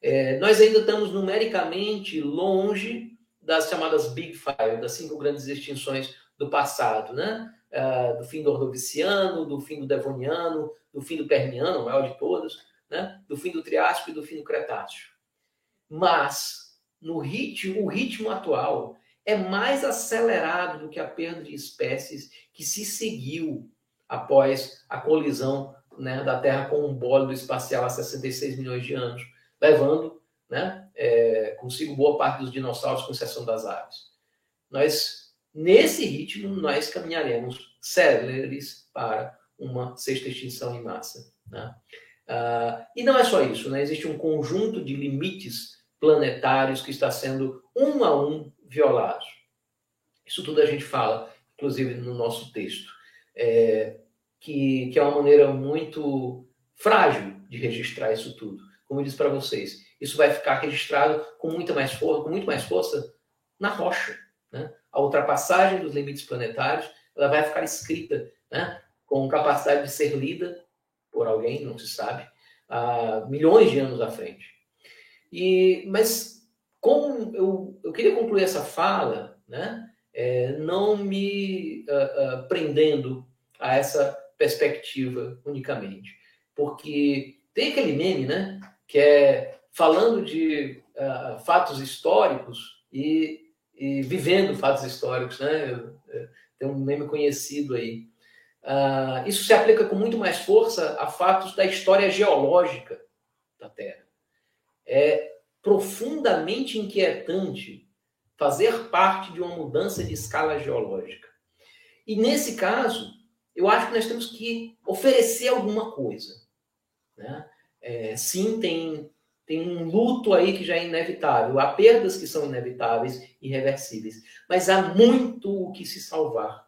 É, nós ainda estamos numericamente longe das chamadas Big Five, das cinco grandes extinções do passado, né? Uh, do fim do Ordoviciano, do fim do Devoniano, do fim do Permiano, o maior de todos, né? do fim do Triássico e do fim do Cretáceo. Mas no ritmo, o ritmo atual é mais acelerado do que a perda de espécies que se seguiu após a colisão né, da Terra com um bólido espacial há 66 milhões de anos, levando né, é, consigo boa parte dos dinossauros, com exceção das aves. Nós, nesse ritmo, nós caminharemos céleres para uma sexta extinção em massa. Né? Uh, e não é só isso, né? existe um conjunto de limites planetários que está sendo um a um violados. Isso tudo a gente fala, inclusive no nosso texto, é, que, que é uma maneira muito frágil de registrar isso tudo. Como eu disse para vocês, isso vai ficar registrado com muita mais força, com muito mais força na rocha. Né? A ultrapassagem dos limites planetários ela vai ficar escrita né? com capacidade de ser lida por alguém, não se sabe, há milhões de anos à frente. E, mas como eu, eu queria concluir essa fala, né, é, não me uh, uh, prendendo a essa perspectiva unicamente, porque tem aquele meme, né, que é falando de uh, fatos históricos e, e, vivendo fatos históricos, né? Tem um meme conhecido aí Uh, isso se aplica com muito mais força a fatos da história geológica da Terra. É profundamente inquietante fazer parte de uma mudança de escala geológica. E nesse caso, eu acho que nós temos que oferecer alguma coisa. Né? É, sim, tem, tem um luto aí que já é inevitável, há perdas que são inevitáveis, irreversíveis, mas há muito o que se salvar.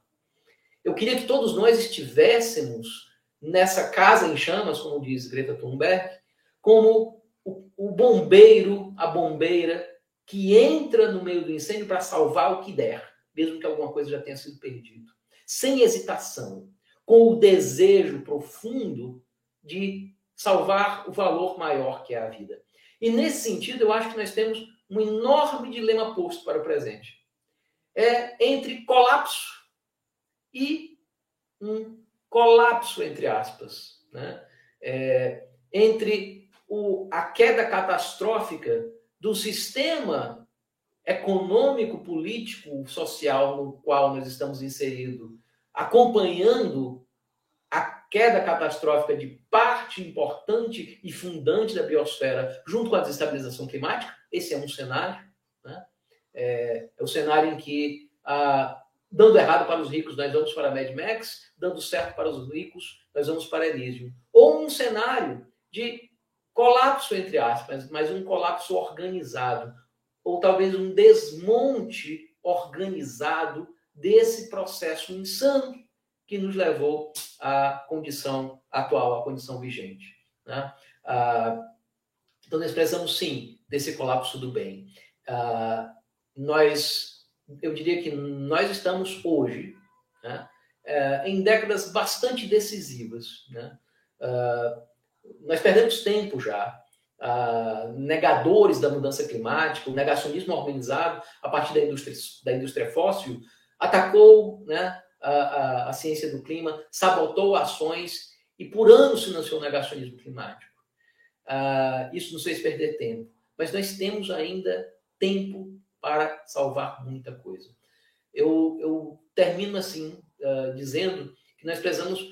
Eu queria que todos nós estivéssemos nessa casa em chamas, como diz Greta Thunberg, como o, o bombeiro, a bombeira, que entra no meio do incêndio para salvar o que der, mesmo que alguma coisa já tenha sido perdida. Sem hesitação, com o desejo profundo de salvar o valor maior que é a vida. E nesse sentido, eu acho que nós temos um enorme dilema posto para o presente. É entre colapso e um colapso, entre aspas, né? É, entre o, a queda catastrófica do sistema econômico, político, social no qual nós estamos inseridos, acompanhando a queda catastrófica de parte importante e fundante da biosfera, junto com a desestabilização climática. Esse é um cenário. Né? É, é o cenário em que, ah, dando errado para os ricos, nós vamos para a Mad Max, dando certo para os ricos, nós vamos para Elysium. Ou um cenário de colapso, entre aspas, mas um colapso organizado, ou talvez um desmonte organizado desse processo insano que nos levou à condição atual, à condição vigente. Né? Ah, então, nós precisamos sim desse colapso do bem. Ah, nós, eu diria que nós estamos hoje né, eh, em décadas bastante decisivas. Né? Ah, nós perdemos tempo já. Uh, negadores da mudança climática, o negacionismo organizado a partir da indústria, da indústria fóssil, atacou né, a, a, a ciência do clima, sabotou ações e por anos financiou o negacionismo climático. Uh, isso nos fez perder tempo. Mas nós temos ainda tempo para salvar muita coisa. Eu, eu termino assim, uh, dizendo que nós precisamos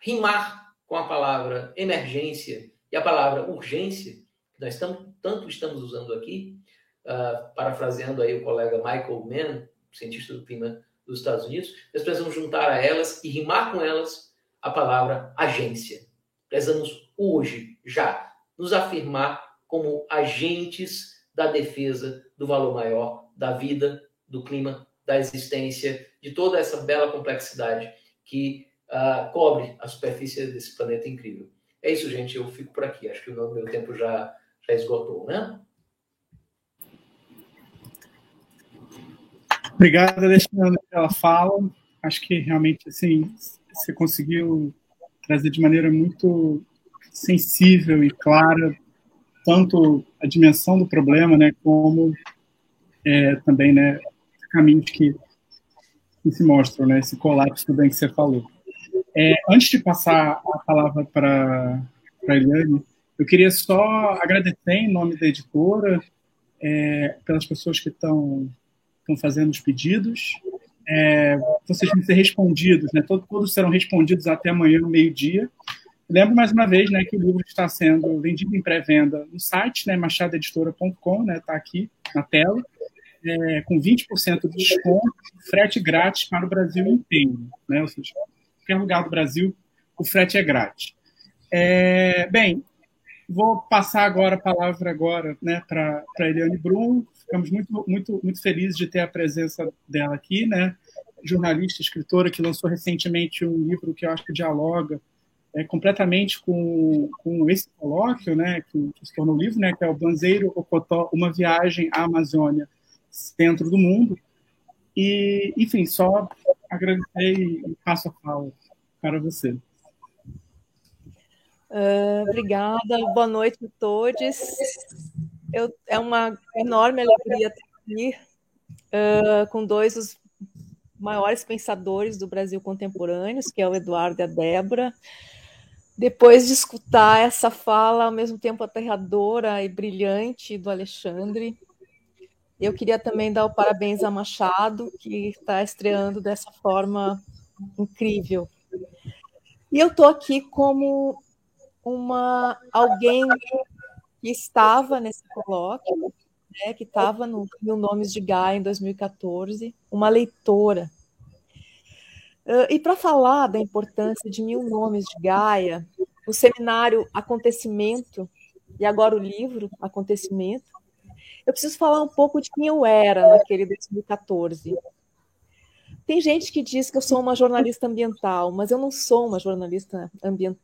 rimar com a palavra emergência e a palavra urgência, que nós tanto estamos usando aqui, uh, parafraseando aí o colega Michael Mann, cientista do clima dos Estados Unidos, nós precisamos juntar a elas e rimar com elas a palavra agência. Precisamos hoje, já, nos afirmar como agentes da defesa do valor maior da vida, do clima, da existência, de toda essa bela complexidade que uh, cobre a superfície desse planeta incrível. É isso, gente. Eu fico por aqui. Acho que o meu tempo já, já esgotou, né? Obrigado, Alexandre, pela fala. Acho que realmente assim você conseguiu trazer de maneira muito sensível e clara tanto a dimensão do problema, né, como é, também, né, caminhos que, que se mostram, né, esse colapso também que você falou. É, antes de passar a palavra para a Eliane, eu queria só agradecer em nome da editora, é, pelas pessoas que estão fazendo os pedidos. É, vocês vão ser respondidos, né? Todos, todos serão respondidos até amanhã, no meio-dia. Lembro mais uma vez né, que o livro está sendo vendido em pré-venda no site, né, machadoeditora.com, está né, tá aqui na tela, é, com 20% de desconto, frete grátis para o Brasil inteiro. Né, ou seja, qualquer lugar do Brasil, o frete é grátis. É, bem, vou passar agora a palavra agora, né, para a Eliane Brum. Ficamos muito, muito, muito felizes de ter a presença dela aqui, né? Jornalista, escritora que lançou recentemente um livro que eu acho que dialoga é, completamente com, com esse colóquio, né, que, que se tornou livro, né, que é o Banzeiro Ocotó, uma viagem à Amazônia, centro do mundo. E, enfim, só agradecer e passo a fala para você. Uh, obrigada, boa noite a todos. Eu, é uma enorme alegria estar aqui uh, com dois dos maiores pensadores do Brasil contemporâneos, que é o Eduardo e a Débora. Depois de escutar essa fala, ao mesmo tempo aterradora e brilhante do Alexandre, eu queria também dar o parabéns a Machado, que está estreando dessa forma incrível. E eu estou aqui como uma alguém que estava nesse colóquio, né, que estava no Mil Nomes de Gaia em 2014, uma leitora. Uh, e para falar da importância de Mil Nomes de Gaia, o seminário Acontecimento, e agora o livro Acontecimento, eu preciso falar um pouco de quem eu era naquele 2014. Tem gente que diz que eu sou uma jornalista ambiental, mas eu não sou uma jornalista ambient,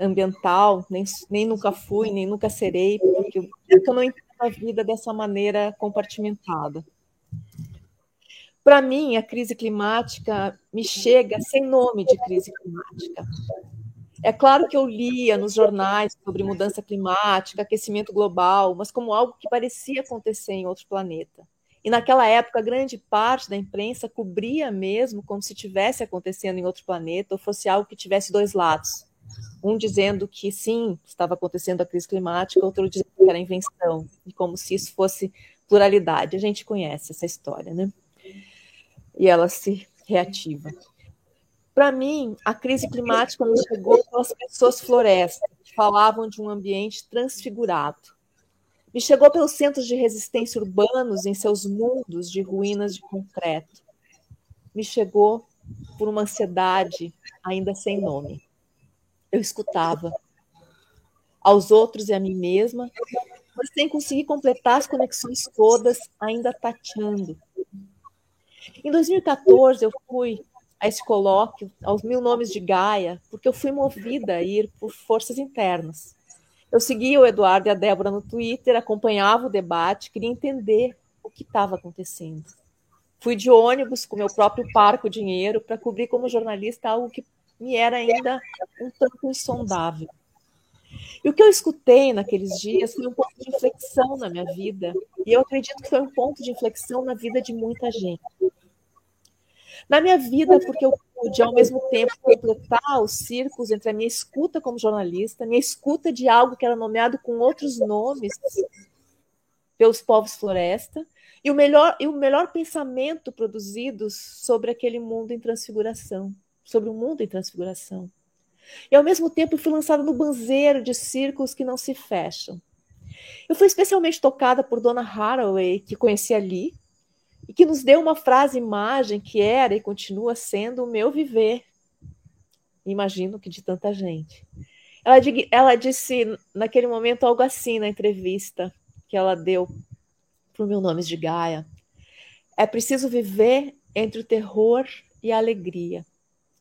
ambiental, nem, nem nunca fui, nem nunca serei, porque eu, porque eu não entendo a vida dessa maneira compartimentada. Para mim, a crise climática me chega sem nome de crise climática. É claro que eu lia nos jornais sobre mudança climática, aquecimento global, mas como algo que parecia acontecer em outro planeta. E naquela época, grande parte da imprensa cobria mesmo como se tivesse acontecendo em outro planeta, ou fosse algo que tivesse dois lados. Um dizendo que sim, estava acontecendo a crise climática, outro dizendo que era invenção, e como se isso fosse pluralidade. A gente conhece essa história, né? E ela se reativa. Para mim, a crise climática me chegou pelas pessoas florestas, que falavam de um ambiente transfigurado. Me chegou pelos centros de resistência urbanos em seus mundos de ruínas de concreto. Me chegou por uma ansiedade ainda sem nome. Eu escutava aos outros e a mim mesma, mas sem conseguir completar as conexões todas, ainda tateando. Em 2014, eu fui a esse colóquio, aos mil nomes de Gaia, porque eu fui movida a ir por forças internas. Eu seguia o Eduardo e a Débora no Twitter, acompanhava o debate, queria entender o que estava acontecendo. Fui de ônibus com meu próprio parco dinheiro para cobrir como jornalista algo que me era ainda um tanto insondável. E o que eu escutei naqueles dias foi um ponto de inflexão na minha vida, e eu acredito que foi um ponto de inflexão na vida de muita gente. Na minha vida, porque eu pude, ao mesmo tempo, completar os círculos entre a minha escuta como jornalista, minha escuta de algo que era nomeado com outros nomes pelos povos floresta, e o melhor, e o melhor pensamento produzido sobre aquele mundo em transfiguração, sobre o mundo em transfiguração. E ao mesmo tempo fui lançada no banzeiro de círculos que não se fecham. Eu fui especialmente tocada por Donna Haraway, que conheci ali, e que nos deu uma frase imagem que era e continua sendo o meu viver. Imagino que de tanta gente. Ela, ela disse naquele momento algo assim na entrevista que ela deu para o meu nome de Gaia. É preciso viver entre o terror e a alegria.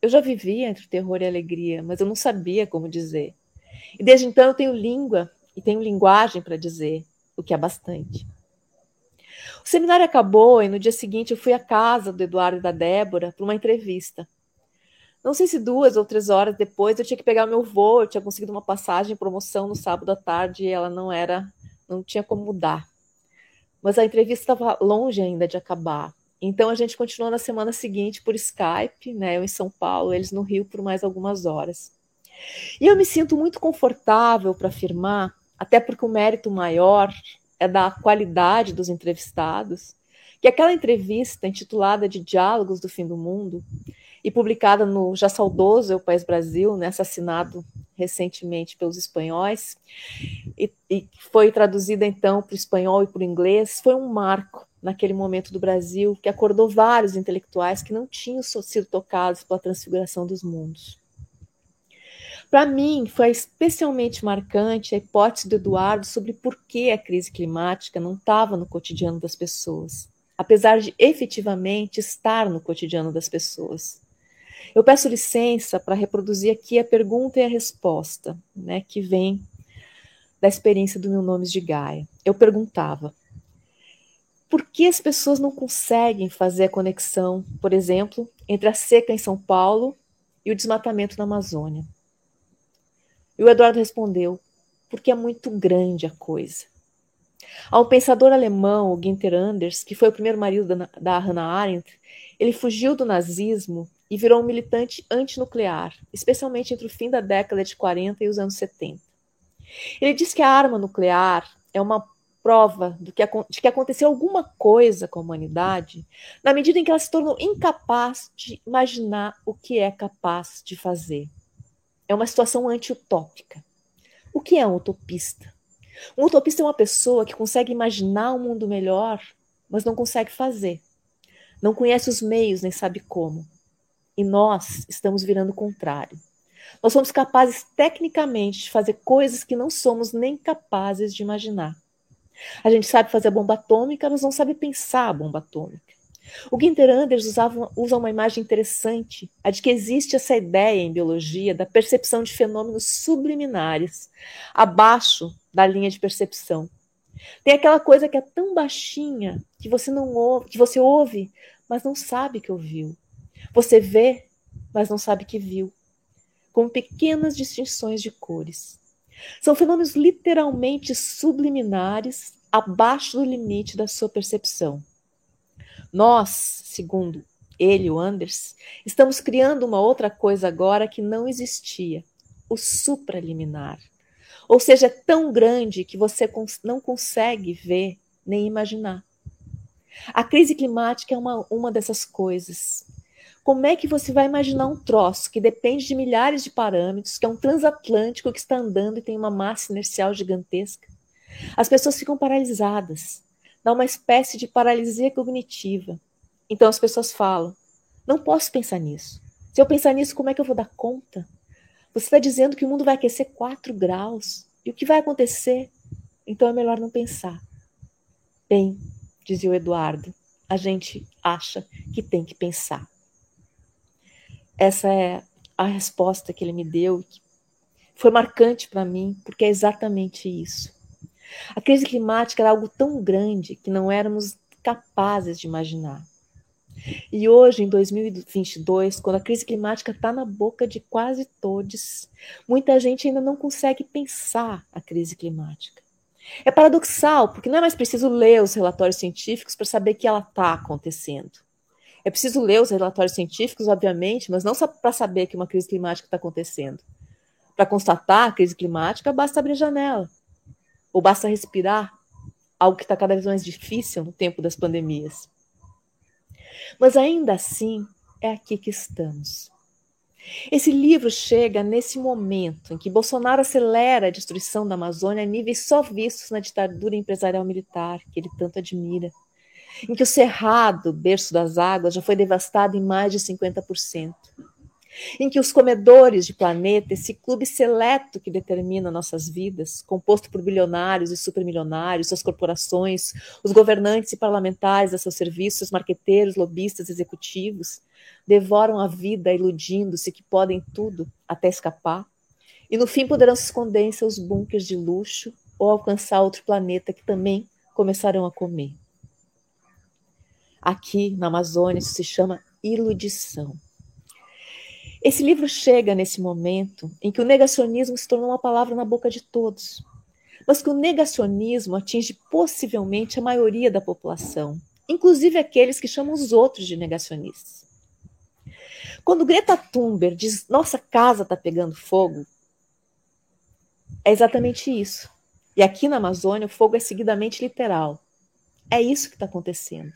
Eu já vivia entre o terror e a alegria, mas eu não sabia como dizer. E desde então eu tenho língua e tenho linguagem para dizer, o que é bastante. O seminário acabou e no dia seguinte eu fui à casa do Eduardo e da Débora para uma entrevista. Não sei se duas ou três horas depois eu tinha que pegar meu voo, eu tinha conseguido uma passagem em promoção no sábado à tarde e ela não era, não tinha como mudar. Mas a entrevista estava longe ainda de acabar. Então a gente continuou na semana seguinte por Skype, né? Eu em São Paulo, eles no Rio por mais algumas horas. E eu me sinto muito confortável para afirmar, até porque o mérito maior é da qualidade dos entrevistados, que aquela entrevista intitulada de Diálogos do Fim do Mundo e publicada no já saudoso Eu País Brasil, né, assassinado recentemente pelos espanhóis, e, e foi traduzida então para o espanhol e para o inglês, foi um marco naquele momento do Brasil que acordou vários intelectuais que não tinham sido tocados pela transfiguração dos mundos. Para mim, foi especialmente marcante a hipótese do Eduardo sobre por que a crise climática não estava no cotidiano das pessoas, apesar de efetivamente estar no cotidiano das pessoas. Eu peço licença para reproduzir aqui a pergunta e a resposta, né, que vem da experiência do meu Nomes de Gaia. Eu perguntava: por que as pessoas não conseguem fazer a conexão, por exemplo, entre a seca em São Paulo e o desmatamento na Amazônia? E o Eduardo respondeu: porque é muito grande a coisa. Há um pensador alemão, o Günther Anders, que foi o primeiro marido da, Hannah Arendt, ele fugiu do nazismo e virou um militante antinuclear, especialmente entre o fim da década de 40 e os anos 70. Ele diz que a arma nuclear é uma prova que, de que aconteceu alguma coisa com a humanidade na medida em que ela se tornou incapaz de imaginar o que é capaz de fazer. É uma situação anti-utópica. O que é um utopista? Um utopista é uma pessoa que consegue imaginar um mundo melhor, mas não consegue fazer. Não conhece os meios, nem sabe como. E nós estamos virando o contrário. Nós somos capazes tecnicamente de fazer coisas que não somos nem capazes de imaginar. A gente sabe fazer bomba atômica, mas não sabe pensar a bomba atômica. O Günther Anders usava, usa uma imagem interessante, a de que existe essa ideia em biologia da percepção de fenômenos subliminares, abaixo da linha de percepção. Tem aquela coisa que é tão baixinha que você não ouve, que você ouve, mas não sabe que ouviu. Você vê, mas não sabe que viu. Com pequenas distinções de cores. São fenômenos literalmente subliminares, abaixo do limite da sua percepção. Nós, segundo ele, o Anders, estamos criando uma outra coisa agora que não existia: o supraliminar. Ou seja, é tão grande que você não consegue ver nem imaginar. A crise climática é uma, uma dessas coisas. Como é que você vai imaginar um troço que depende de milhares de parâmetros, que é um transatlântico que está andando e tem uma massa inercial gigantesca? As pessoas ficam paralisadas, dá uma espécie de paralisia cognitiva. Então as pessoas falam: não posso pensar nisso. Se eu pensar nisso, como é que eu vou dar conta? Você está dizendo que o mundo vai aquecer 4 graus. E o que vai acontecer? Então é melhor não pensar. Bem, dizia o Eduardo, a gente acha que tem que pensar. Essa é a resposta que ele me deu, que foi marcante para mim, porque é exatamente isso. A crise climática era algo tão grande que não éramos capazes de imaginar. E hoje, em 2022, quando a crise climática está na boca de quase todos, muita gente ainda não consegue pensar a crise climática. É paradoxal, porque não é mais preciso ler os relatórios científicos para saber que ela está acontecendo. É preciso ler os relatórios científicos, obviamente, mas não só para saber que uma crise climática está acontecendo. Para constatar a crise climática, basta abrir a janela. Ou basta respirar, algo que está cada vez mais difícil no tempo das pandemias. Mas ainda assim, é aqui que estamos. Esse livro chega nesse momento em que Bolsonaro acelera a destruição da Amazônia a níveis só vistos na ditadura empresarial militar, que ele tanto admira, em que o Cerrado, berço das águas, já foi devastado em mais de 50% em que os comedores de planeta, esse clube seleto que determina nossas vidas, composto por bilionários e supermilionários, suas corporações, os governantes e parlamentares a seus serviços, marqueteiros, lobistas, executivos, devoram a vida iludindo-se que podem tudo até escapar, e no fim poderão se esconder em seus bunkers de luxo ou alcançar outro planeta que também começarão a comer. Aqui na Amazônia isso se chama iludição. Esse livro chega nesse momento em que o negacionismo se tornou uma palavra na boca de todos, mas que o negacionismo atinge possivelmente a maioria da população, inclusive aqueles que chamam os outros de negacionistas. Quando Greta Thunberg diz nossa casa está pegando fogo, é exatamente isso. E aqui na Amazônia o fogo é seguidamente literal. É isso que está acontecendo.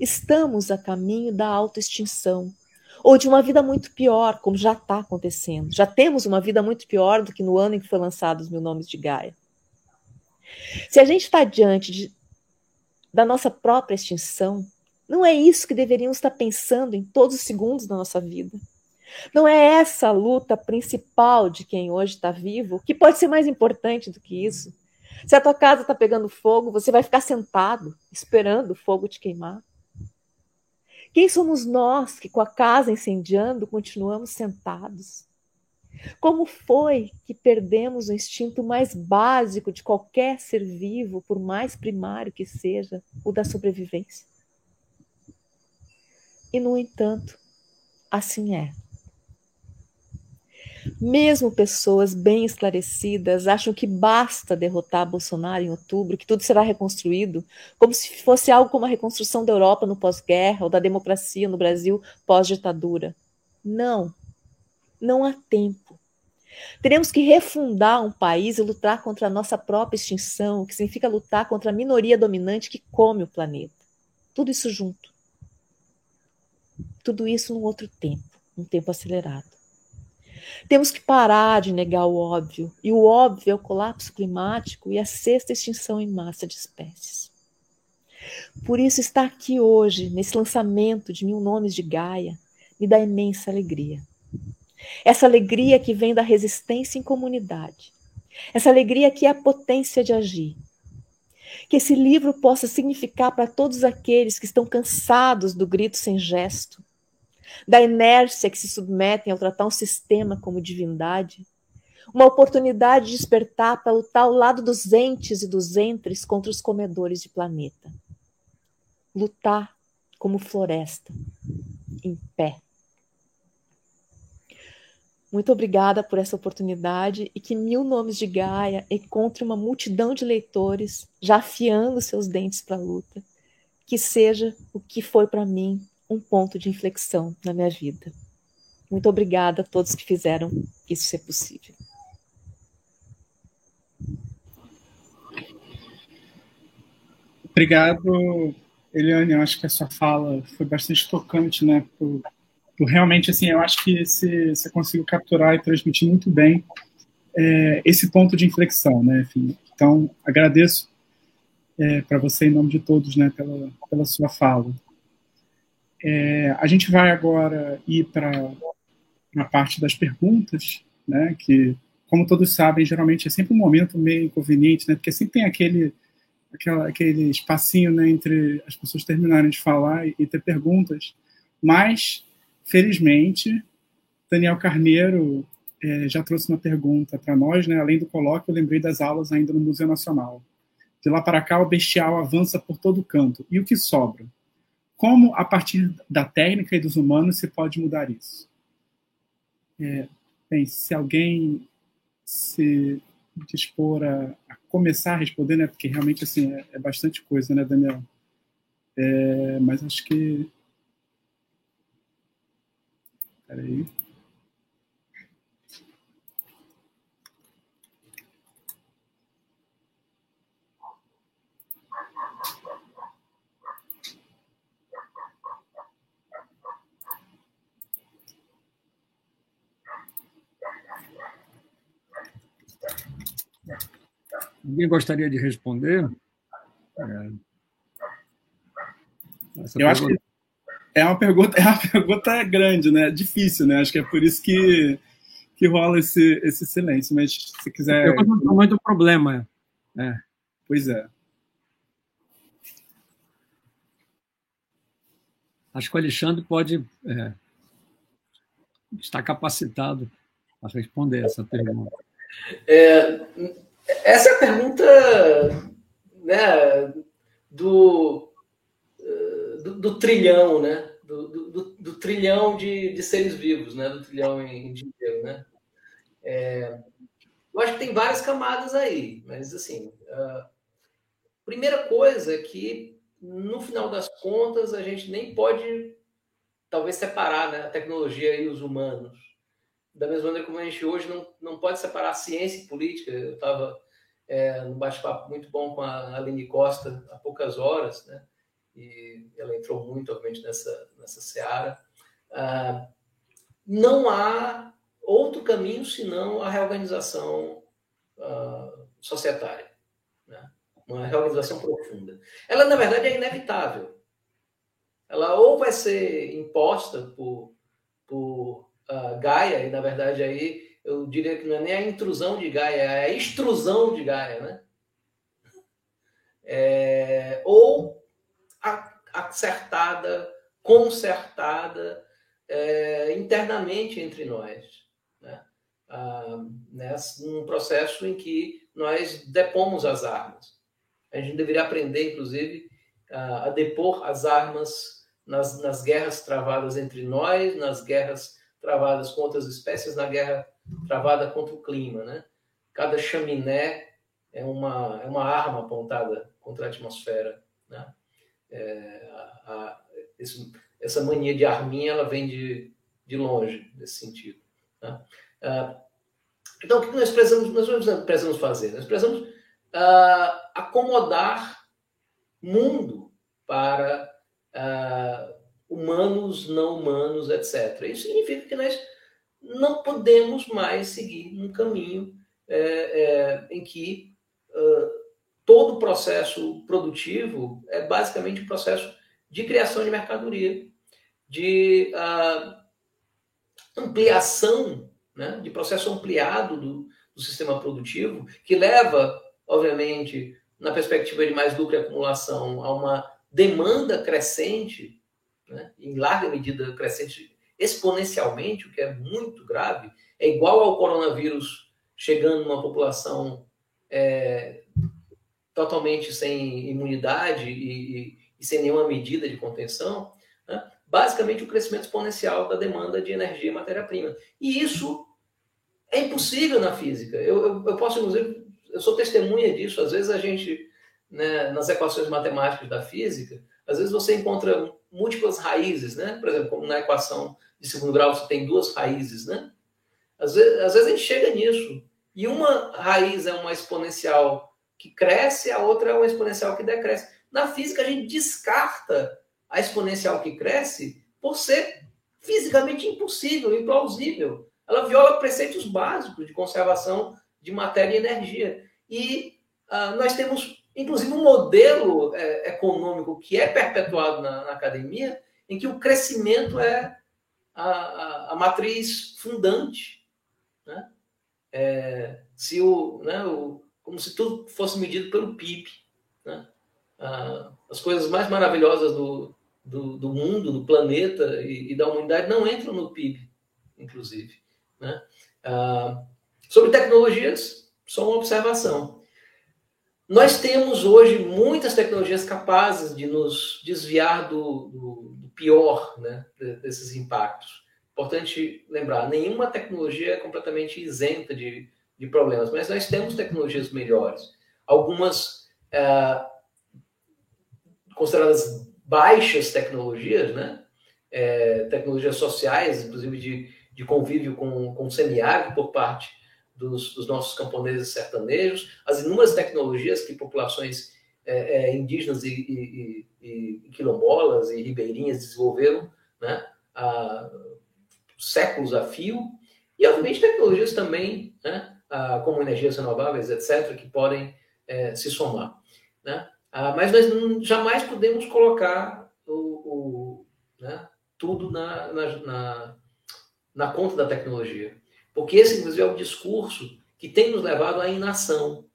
Estamos a caminho da autoextinção ou de uma vida muito pior, como já está acontecendo. Já temos uma vida muito pior do que no ano em que foi lançado os Mil Nomes de Gaia. Se a gente está diante de, da nossa própria extinção, não é isso que deveríamos estar pensando em todos os segundos da nossa vida. Não é essa a luta principal de quem hoje está vivo, que pode ser mais importante do que isso. Se a tua casa está pegando fogo, você vai ficar sentado, esperando o fogo te queimar. Quem somos nós que, com a casa incendiando, continuamos sentados? Como foi que perdemos o instinto mais básico de qualquer ser vivo, por mais primário que seja, o da sobrevivência? E, no entanto, assim é. Mesmo pessoas bem esclarecidas acham que basta derrotar Bolsonaro em outubro, que tudo será reconstruído, como se fosse algo como a reconstrução da Europa no pós-guerra ou da democracia no Brasil pós-ditadura. Não, não há tempo. Teremos que refundar um país e lutar contra a nossa própria extinção, o que significa lutar contra a minoria dominante que come o planeta. Tudo isso junto. Tudo isso num outro tempo, um tempo acelerado. Temos que parar de negar o óbvio, e o óbvio é o colapso climático e a sexta extinção em massa de espécies. Por isso, estar aqui hoje, nesse lançamento de Mil Nomes de Gaia, me dá imensa alegria. Essa alegria que vem da resistência em comunidade. Essa alegria que é a potência de agir. Que esse livro possa significar para todos aqueles que estão cansados do grito sem gesto, da inércia que se submetem ao tratar um sistema como divindade, uma oportunidade de despertar para lutar ao lado dos entes e dos entres contra os comedores de planeta. Lutar como floresta, em pé. Muito obrigada por essa oportunidade e que Mil Nomes de Gaia encontre uma multidão de leitores já afiando seus dentes para a luta. Que seja o que foi para mim um ponto de inflexão na minha vida. Muito obrigada a todos que fizeram isso ser possível. Obrigado, Eliane. Eu acho que a sua fala foi bastante tocante, né? Por realmente, assim, eu acho que você, você conseguiu capturar e transmitir muito bem é, esse ponto de inflexão, né? Enfim, então, agradeço é, para você, em nome de todos, né, pela, pela sua fala. É, a gente vai agora ir para a parte das perguntas, né, que, como todos sabem, geralmente é sempre um momento meio inconveniente, né, porque sempre tem aquele, aquela, aquele espacinho né, entre as pessoas terminarem de falar e, e ter perguntas, mas, felizmente, Daniel Carneiro é, já trouxe uma pergunta para nós, né? além do colóquio, eu lembrei das aulas ainda no Museu Nacional. De lá para cá, o bestial avança por todo canto. E o que sobra? Como, a partir da técnica e dos humanos, se pode mudar isso? É, bem, se alguém se dispor a, a, começar a responder, né? Porque realmente assim é, é bastante coisa, né, Daniel? É, mas acho que. Peraí. Alguém gostaria de responder? É. Eu pergunta... acho que é uma pergunta, é uma pergunta grande, né? Difícil, né? Acho que é por isso que, que rola esse, esse silêncio. Mas se quiser. Eu não tamanho do problema. É. Pois é. Acho que o Alexandre pode é, estar capacitado a responder essa pergunta. É, essa é a pergunta né, do, do, do trilhão, né? Do, do, do, trilhão de, de seres vivos, né? Do trilhão em, dinheiro, né? É, eu acho que tem várias camadas aí, mas assim, a primeira coisa é que no final das contas a gente nem pode talvez separar né, a tecnologia e os humanos da mesma maneira como a gente hoje não, não pode separar ciência e política. Eu estava é, num bate-papo muito bom com a Aline Costa há poucas horas, né? e ela entrou muito, obviamente, nessa, nessa seara. Ah, não há outro caminho senão a reorganização ah, societária, né? uma reorganização profunda. Ela, na verdade, é inevitável. Ela ou vai ser imposta por, por uh, Gaia, e na verdade aí eu diria que não é nem a intrusão de Gaia, é a extrusão de Gaia, né? É, ou acertada, consertada é, internamente entre nós, né? Ah, num processo em que nós depomos as armas. A gente deveria aprender, inclusive, a, a depor as armas nas, nas guerras travadas entre nós, nas guerras travadas com outras espécies na guerra travada contra o clima, né? Cada chaminé é uma, é uma arma apontada contra a atmosfera, né? É, a, a, esse, essa mania de arminha, ela vem de, de longe, nesse sentido. Né? Ah, então, o que nós precisamos, nós precisamos fazer? Nós precisamos ah, acomodar mundo para ah, humanos, não humanos, etc. Isso significa que nós não podemos mais seguir um caminho é, é, em que uh, todo o processo produtivo é basicamente um processo de criação de mercadoria, de uh, ampliação, né, de processo ampliado do, do sistema produtivo, que leva, obviamente, na perspectiva de mais lucro e acumulação, a uma demanda crescente né, em larga medida crescente exponencialmente, o que é muito grave, é igual ao coronavírus chegando numa população é, totalmente sem imunidade e, e, sem nenhuma medida de contenção, né? basicamente o crescimento exponencial da demanda de energia e matéria-prima. E isso é impossível na física. Eu, eu, eu, posso, inclusive, eu sou testemunha disso. Às vezes a gente, né, nas equações matemáticas da física, às vezes você encontra múltiplas raízes, né? Por exemplo, como na equação de segundo grau você tem duas raízes, né? Às vezes, às vezes a gente chega nisso. E uma raiz é uma exponencial que cresce, a outra é uma exponencial que decresce. Na física, a gente descarta a exponencial que cresce por ser fisicamente impossível, implausível. Ela viola preceitos básicos de conservação de matéria e energia. E uh, nós temos, inclusive, um modelo é, econômico que é perpetuado na, na, academia, em que o crescimento é a, a, a matriz fundante. Né? É, se o, né, o, como se tudo fosse medido pelo PIB. Né? Ah, as coisas mais maravilhosas do, do, do mundo, do planeta e, e, da humanidade não entram no PIB, inclusive. Né? Ah, sobre tecnologias, só uma observação. Nós temos hoje muitas tecnologias capazes de nos desviar do, do, pior né, desses impactos. Importante lembrar, nenhuma tecnologia é completamente isenta de, de problemas, mas nós temos tecnologias melhores. Algumas é, consideradas baixas tecnologias, né? É, tecnologias sociais, inclusive de, de convívio com, com o semiárido por parte dos, dos, nossos camponeses sertanejos, as inúmeras tecnologias que populações é, é, indígenas e, e, e, quilombolas e ribeirinhas desenvolveram né, há séculos a fio, e obviamente tecnologias também, né, como energias renováveis, etc., que podem é, se somar. Né? Ah, mas nós jamais podemos colocar o, o né, tudo na, na, na, na, conta da tecnologia. Porque esse, inclusive, é o discurso que tem nos levado à inação,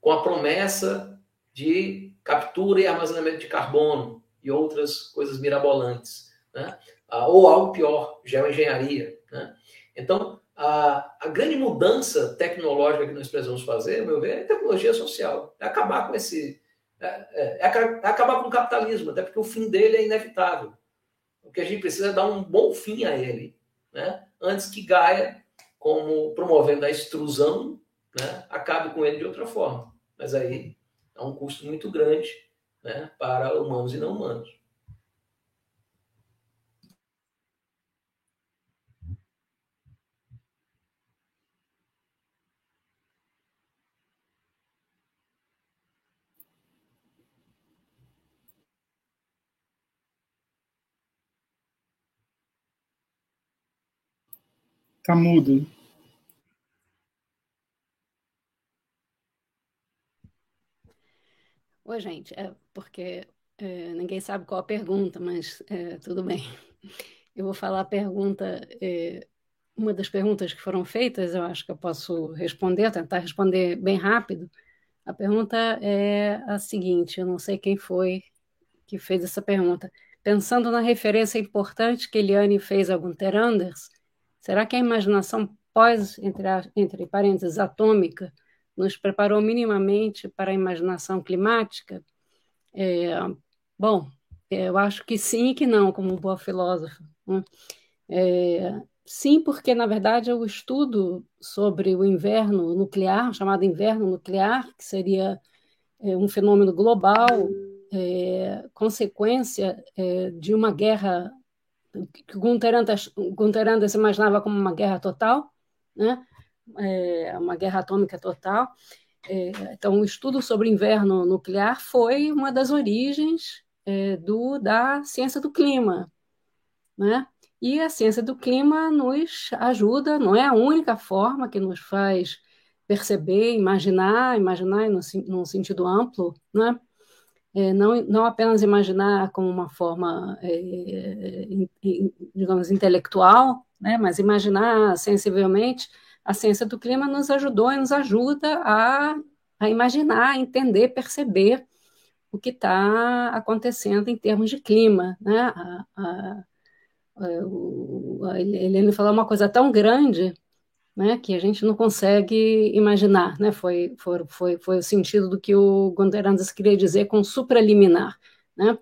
com a promessa de captura e armazenamento de carbono e outras coisas mirabolantes. Né? Ah, ou algo pior, geoengenharia. Né? Então, a, a, grande mudança tecnológica que nós precisamos fazer, meu ver, é tecnologia social. É acabar com esse é, é, é, acabar com o capitalismo, até porque o fim dele é inevitável. O que a gente precisa é dar um bom fim a ele, né? antes que Gaia, como promovendo a extrusão, né? acabe com ele de outra forma. Mas aí é um custo muito grande né? para humanos e não humanos. Tá mudo. Oi, gente. É porque é, ninguém sabe qual a pergunta, mas é, tudo bem. Eu vou falar a pergunta, é, uma das perguntas que foram feitas, eu acho que eu posso responder, tentar responder bem rápido. A pergunta é a seguinte: eu não sei quem foi que fez essa pergunta. Pensando na referência importante que Eliane fez a Gunther Anders, Será que a imaginação pós, entre, entre parênteses, atômica, nos preparou minimamente para a imaginação climática? É, bom, eu acho que sim e que não, como boa filósofa. Né? É, sim, porque, na verdade, o estudo sobre o inverno nuclear, chamado inverno nuclear, que seria é, um fenômeno global, é, consequência é, de uma guerra que Gunther Anders, Gunther Anders imaginava como uma guerra total, né? É, uma guerra atômica total. É, então, o estudo sobre inverno nuclear foi uma das origens é, do, da ciência do clima. Né? E a ciência do clima nos ajuda, não é a única forma que nos faz perceber, imaginar, imaginar no, num sentido amplo, né? É, não, não apenas imaginar como uma forma, é, digamos, intelectual, né, mas imaginar sensivelmente, a ciência do clima nos ajudou e nos ajuda a, a imaginar, a entender, perceber o que está acontecendo em termos de clima. Né? A, a, a, ele falou uma coisa tão grande né, que a gente não consegue imaginar, né? Foi, foi, foi, foi o sentido do que o Gonderandas queria dizer com supraliminar, né?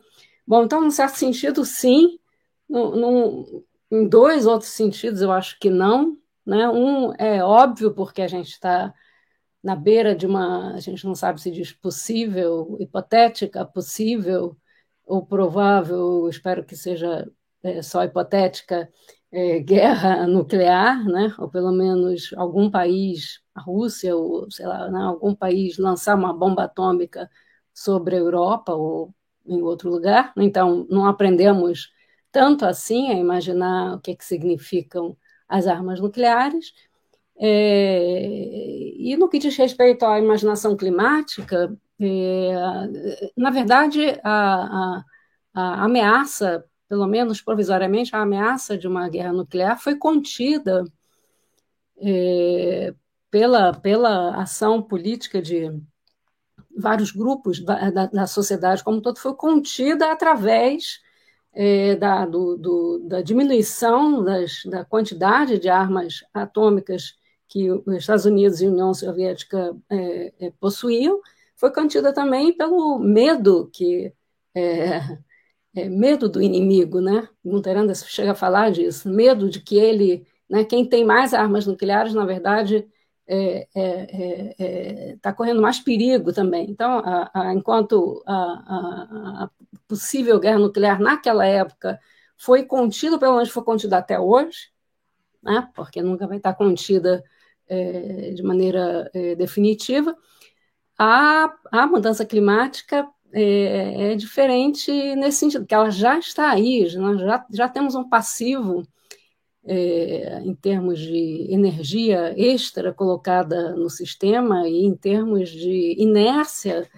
Bom, então, num certo sentido, sim, no, no, em dois outros sentidos, eu acho que não, né? Um é óbvio, porque a gente está na beira de uma, a gente não sabe se diz possível, hipotética, possível ou provável, espero que seja é, só hipotética, é, guerra nuclear, né? ou pelo menos algum país, a Rússia, ou sei lá, né? algum país lançar uma bomba atômica sobre a Europa ou em outro lugar. Então, não aprendemos tanto assim a imaginar o que, que significam as armas nucleares. É, e no que diz respeito à imaginação climática, é, na verdade, a, a, a, ameaça, pelo menos provisoriamente, a ameaça de uma guerra nuclear foi contida é, pela, pela ação política de vários grupos da, da, da sociedade como um todo, foi contida através é, da, do, do, da diminuição das, da quantidade de armas atômicas que os Estados Unidos e a União Soviética é, é, possuíam, foi contida também pelo medo que é, é, medo do inimigo, né? Guteranda chega a falar disso, medo de que ele, né, quem tem mais armas nucleares, na verdade, está é, é, é, correndo mais perigo também. Então, a, a, enquanto a, a, possível guerra nuclear naquela época foi contida, pelo menos foi contida até hoje, né, porque nunca vai estar contida de maneira definitiva, a, a mudança climática é, é, diferente nesse sentido, que ela já está aí, nós já, já temos um passivo é, em termos de energia extra colocada no sistema e em termos de inércia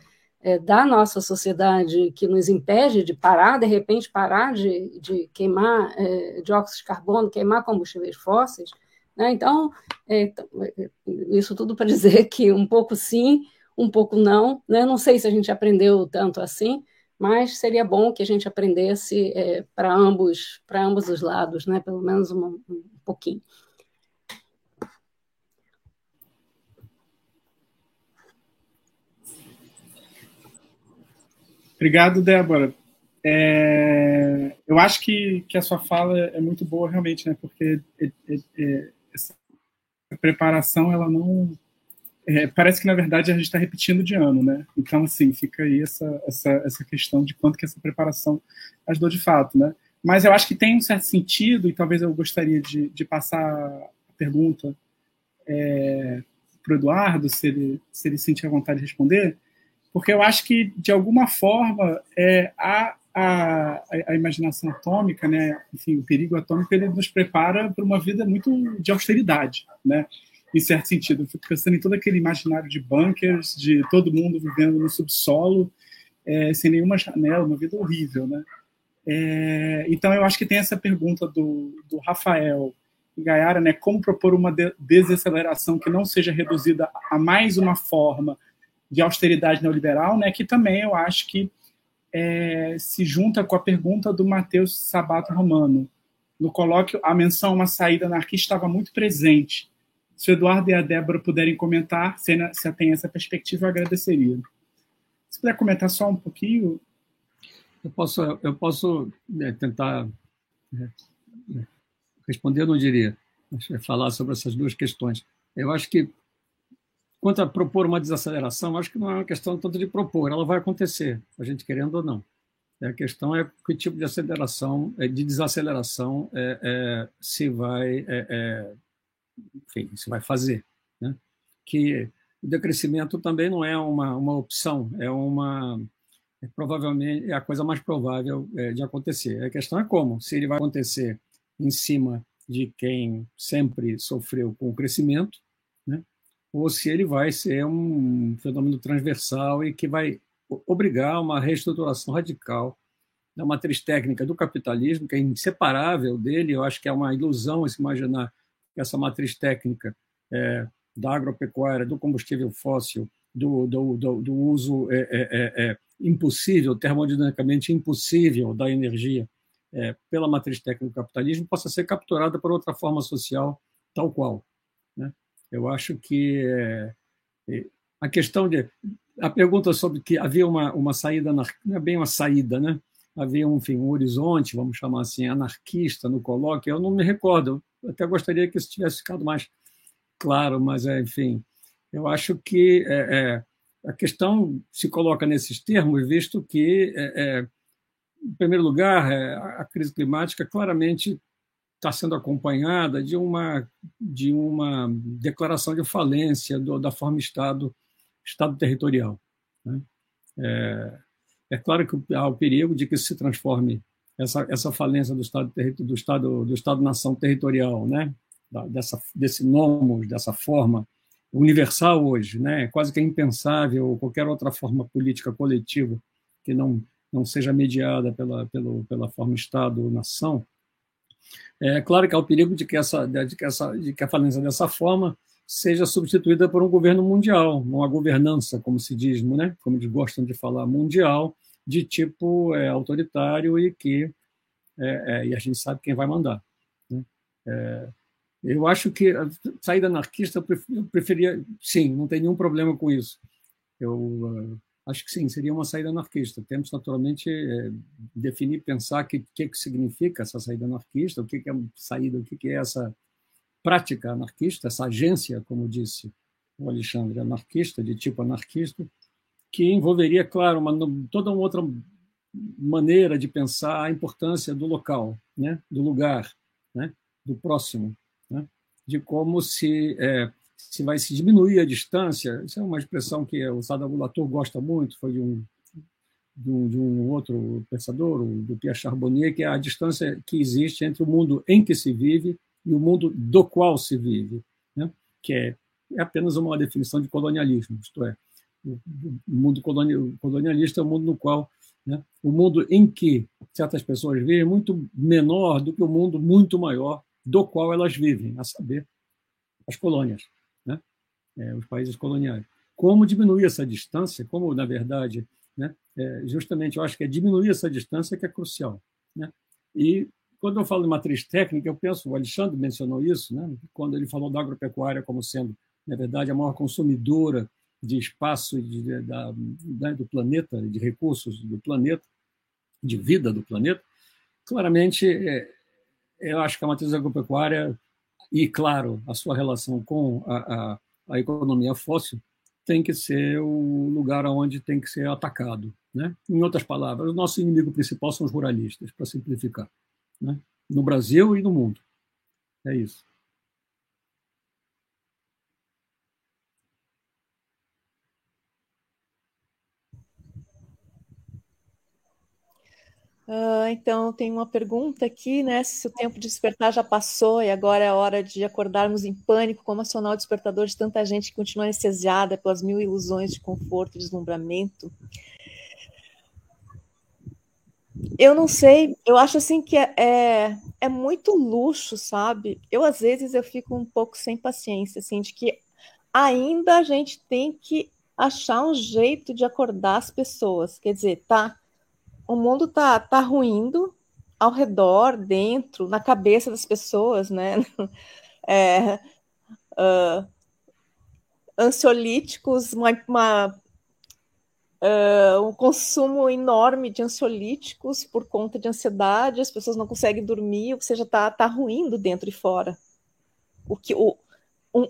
é, da nossa sociedade que nos impede de parar, de repente parar de, de queimar é, dióxido de carbono, queimar combustíveis fósseis. Né? Então, é, é, isso tudo para dizer que um pouco sim, um pouco não. Né? Não sei se a gente aprendeu tanto assim, mas seria bom que a gente aprendesse é, para ambos, para ambos os lados, né? Pelo menos um, pouquinho. Obrigado, Débora. É, eu acho que, que a sua fala é muito boa, realmente, né? Porque é, é, é essa preparação, ela não é, parece que na verdade a gente está repetindo de ano, né? Então assim fica aí essa, essa, essa questão de quanto que essa preparação ajudou de fato, né? Mas eu acho que tem um certo sentido e talvez eu gostaria de, de passar a pergunta é, para o Eduardo, se ele, se ele sentir a vontade de responder, porque eu acho que de alguma forma é, a, a, a imaginação atômica, né? Enfim, o perigo atômico ele nos prepara para uma vida muito de austeridade, né? Em certo sentido. Eu fico pensando em todo aquele imaginário de bunkers, de todo mundo vivendo no subsolo, é, sem nenhuma janela, uma vida horrível, né? É, então, eu acho que tem essa pergunta do, do Rafael Gaiara, né? Como propor uma desaceleração que não seja reduzida a mais uma forma de austeridade neoliberal, né? Que também eu acho que é, se junta com a pergunta do Matheus Sabato Romano. No colóquio, a menção a uma saída anarquista estava muito presente se o Eduardo e a Débora puderem comentar, se, se tem essa perspectiva, eu agradeceria. Se puder comentar só um pouquinho. Eu posso, eu posso né, tentar né, responder, eu não diria, mas falar sobre essas duas questões. Eu acho que, quanto a propor uma desaceleração, acho que não é uma questão tanto de propor, ela vai acontecer, a gente querendo ou não. A questão é que tipo de aceleração, de desaceleração é, é, se vai é, é enfim, se vai fazer. Né? Que o decrescimento também não é uma, uma opção, é uma é provavelmente é a coisa mais provável é, de acontecer. A questão é como, se ele vai acontecer em cima de quem sempre sofreu com o crescimento, né? ou se ele vai ser um fenômeno transversal e que vai obrigar uma reestruturação radical da matriz técnica do capitalismo, que é inseparável dele. Eu acho que é uma ilusão se imaginar essa matriz técnica é, da agropecuária, do combustível fóssil, do, do, do, do uso é, é, é, é impossível, termodinamicamente impossível da energia pela matriz técnica do capitalismo, possa ser capturada por outra forma social tal qual. Né? Eu acho que a questão de a pergunta sobre que havia uma, uma saída não é bem uma saída, né? Havia um, enfim, um horizonte, vamos chamar assim, anarquista no colóquio. Eu não me recordo até gostaria que isso tivesse ficado mais claro, mas, é, enfim, eu acho que é, é, a questão se coloca nesses termos, visto que, é, é em primeiro lugar, a crise climática claramente está sendo acompanhada de uma, de uma declaração de falência do, da forma Estado, Estado territorial. Né? É, é claro que há o perigo de que isso se transforme essa, essa falência do Estado do Estado do Estado nação territorial, né? dessa desse nomos, dessa forma universal hoje, né? Quase que é impensável qualquer outra forma política coletiva que não não seja mediada pela pela, pela forma Estado nação. É claro que há o perigo de que essa de que essa de que a falência dessa forma seja substituída por um governo mundial, uma governança, como se diz, né? Como eles gostam de falar, mundial, de tipo é, autoritário e que é, é, e a gente sabe quem vai mandar. Né? É, eu acho que saída anarquista eu preferia, sim, não tem nenhum problema com isso. Eu uh, acho que sim, seria uma saída anarquista. Temos naturalmente é, definir, pensar o que, que, que significa essa saída anarquista, o que, que é saída, o que, que é essa prática anarquista, essa agência, como disse o Alexandre, anarquista, de tipo anarquista, que envolveria, claro, uma, toda uma outra maneira de pensar a importância do local, né, do lugar, né, do próximo, né, de como se é, se vai se diminuir a distância. Isso é uma expressão que o Sadako Latour gosta muito, foi de um, de um, de um outro pensador, do Pierre Charbonnier, que é a distância que existe entre o mundo em que se vive e o mundo do qual se vive, né, que é, é apenas uma definição de colonialismo, isto é, o mundo colonialista é mundo no qual né, o mundo em que certas pessoas vivem é muito menor do que o mundo muito maior do qual elas vivem, a saber, as colônias, né, é, os países coloniais. Como diminuir essa distância? Como, na verdade, né, é, justamente eu acho que é diminuir essa distância que é crucial. Né? E quando eu falo de matriz técnica, eu penso, o Alexandre mencionou isso, né, quando ele falou da agropecuária como sendo, na verdade, a maior consumidora de espaço de, da, né, do planeta, de recursos do planeta, de vida do planeta, claramente é, eu acho que a matriz agropecuária e, claro, a sua relação com a, a, a economia fóssil tem que ser o lugar onde tem que ser atacado. Né? Em outras palavras, o nosso inimigo principal são os ruralistas, para simplificar, né? no Brasil e no mundo. É isso. Uh, então, tem uma pergunta aqui, né? Se o tempo de despertar já passou e agora é hora de acordarmos em pânico, como acionar o despertador de tanta gente que continua anestesiada pelas mil ilusões de conforto e deslumbramento. Eu não sei, eu acho assim que é, é, é, muito luxo, sabe? Eu, às vezes, eu fico um pouco sem paciência, assim, de que ainda a gente tem que achar um jeito de acordar as pessoas. Quer dizer, tá, o mundo tá, tá ruindo ao redor, dentro, na cabeça das pessoas, né? É, uh, ansiolíticos, uma, uma uh, um consumo enorme de ansiolíticos por conta de ansiedade, as pessoas não conseguem dormir, ou seja, tá, tá ruindo dentro e fora. O que, o, um,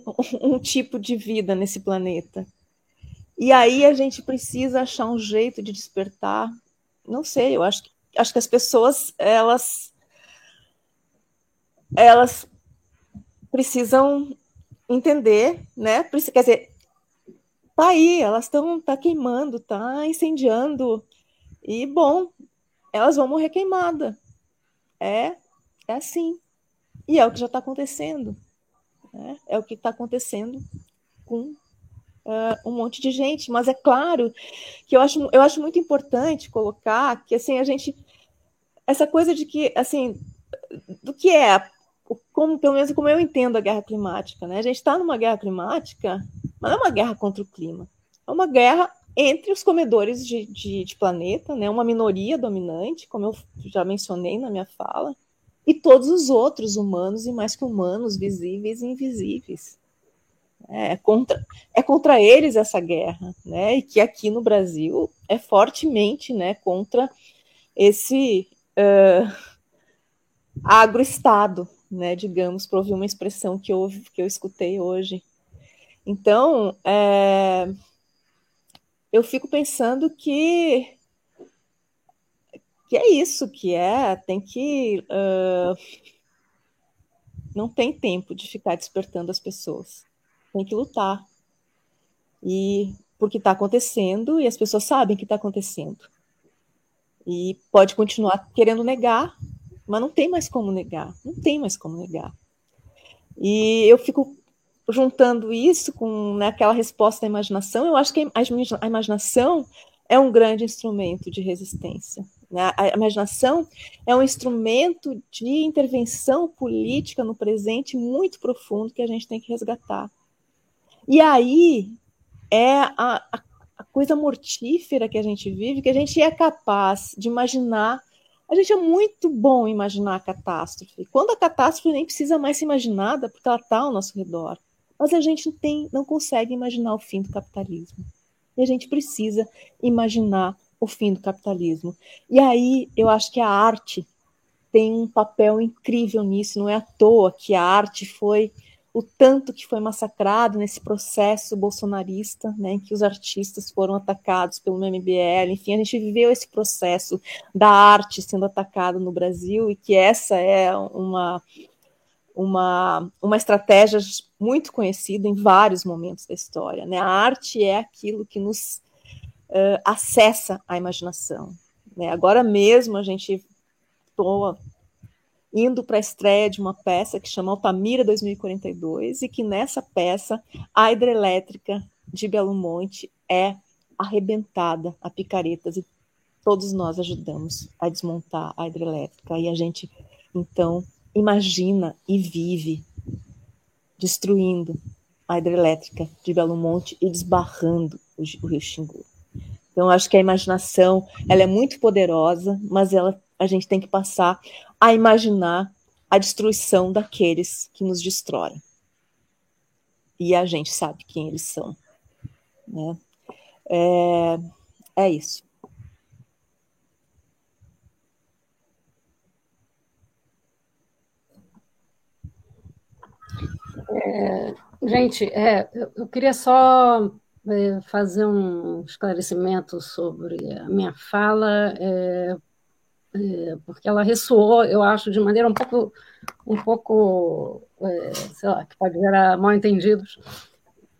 um tipo de vida nesse planeta. E aí a gente precisa achar um jeito de despertar não sei, eu acho que, acho que as pessoas, elas, elas precisam entender, né? Quer dizer, tá aí, elas estão tá queimando, tá incendiando, e bom, elas vão morrer queimada. É, é assim. E é o que já está acontecendo. Né? É o que está acontecendo com uh, um monte de gente, mas é claro que eu acho, eu acho muito importante colocar que assim a gente essa coisa de que assim do que é como pelo menos como eu entendo a guerra climática, né? A gente está numa guerra climática, mas não é uma guerra contra o clima, é uma guerra entre os comedores de, de, de planeta, né? Uma minoria dominante, como eu já mencionei na minha fala, e todos os outros humanos e mais que humanos, visíveis e invisíveis. É contra, é contra eles essa guerra, né? E que aqui no Brasil é fortemente, né, contra esse uh, agroestado, né? Digamos, para ouvir uma expressão que eu, que eu escutei hoje. Então, é, eu fico pensando que que é isso, que é tem que uh, não tem tempo de ficar despertando as pessoas tem que lutar. E porque está acontecendo e as pessoas sabem que está acontecendo. E pode continuar querendo negar, mas não tem mais como negar, não tem mais como negar. E eu fico juntando isso com né, aquela resposta da imaginação, eu acho que a imaginação é um grande instrumento de resistência. Né? A imaginação é um instrumento de intervenção política no presente muito profundo que a gente tem que resgatar. E aí é a, a coisa mortífera que a gente vive, que a gente é capaz de imaginar. A gente é muito bom em imaginar a catástrofe. Quando a catástrofe nem precisa mais ser imaginada, porque ela está ao nosso redor. Mas a gente tem, não consegue imaginar o fim do capitalismo. E a gente precisa imaginar o fim do capitalismo. E aí eu acho que a arte tem um papel incrível nisso, não é à toa que a arte foi o tanto que foi massacrado nesse processo bolsonarista, né, em que os artistas foram atacados pelo MBL, enfim, a gente viveu esse processo da arte sendo atacada no Brasil e que essa é uma uma, uma estratégia muito conhecida em vários momentos da história. Né? A arte é aquilo que nos uh, acessa a imaginação. Né? Agora mesmo a gente indo para a estreia de uma peça que chama Altamira 2042 e que nessa peça a hidrelétrica de Belo Monte é arrebentada a picaretas e todos nós ajudamos a desmontar a hidrelétrica e a gente então imagina e vive destruindo a hidrelétrica de Belo Monte e desbarrando o, rio Xingu. Então, acho que a imaginação ela é muito poderosa, mas ela, a gente tem que passar a imaginar a destruição daqueles que nos destroem. E a gente sabe quem eles são. Né? É, é isso. É, gente, é, eu queria só é, fazer um esclarecimento sobre a minha fala, é, porque ela ressoou, eu acho, de maneira um pouco, um pouco é, sei lá, que pode gerar mal entendidos,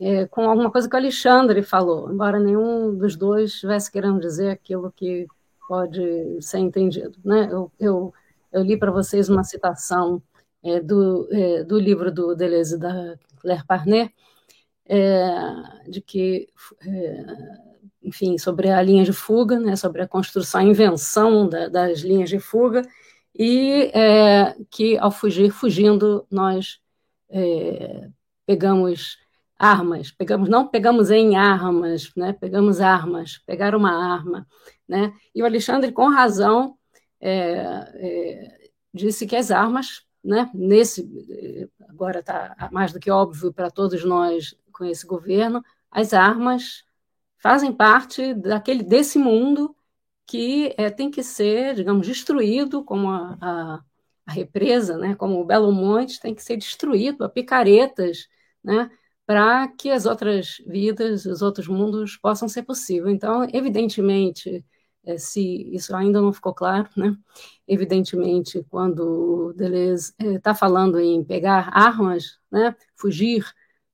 é, com alguma coisa que o Alexandre falou, embora nenhum dos dois estivesse querendo dizer aquilo que pode ser entendido. Né? Eu, eu, eu li para vocês uma citação é, do, é, do livro do Deleuze da Claire Parnet, é, de que, é, enfim, sobre a linha de fuga, né, sobre a construção, a invenção da, das linhas de fuga, e é, que ao fugir, fugindo, nós é, pegamos armas, pegamos, não pegamos em armas, né, pegamos armas, pegar uma arma, né, e o Alexandre, com razão, disse que as armas né? Nesse agora está mais do que óbvio para todos nós com esse governo, as armas fazem parte daquele desse mundo que é, tem que ser, digamos, destruído, como a, a, a, represa, né? Como o Belo Monte tem que ser destruído a picaretas, né? Para que as outras vidas, os outros mundos possam ser possíveis. Então, evidentemente, é, se isso ainda não ficou claro, né? Evidentemente, quando Deleuze está é, falando em pegar armas, né? Fugir,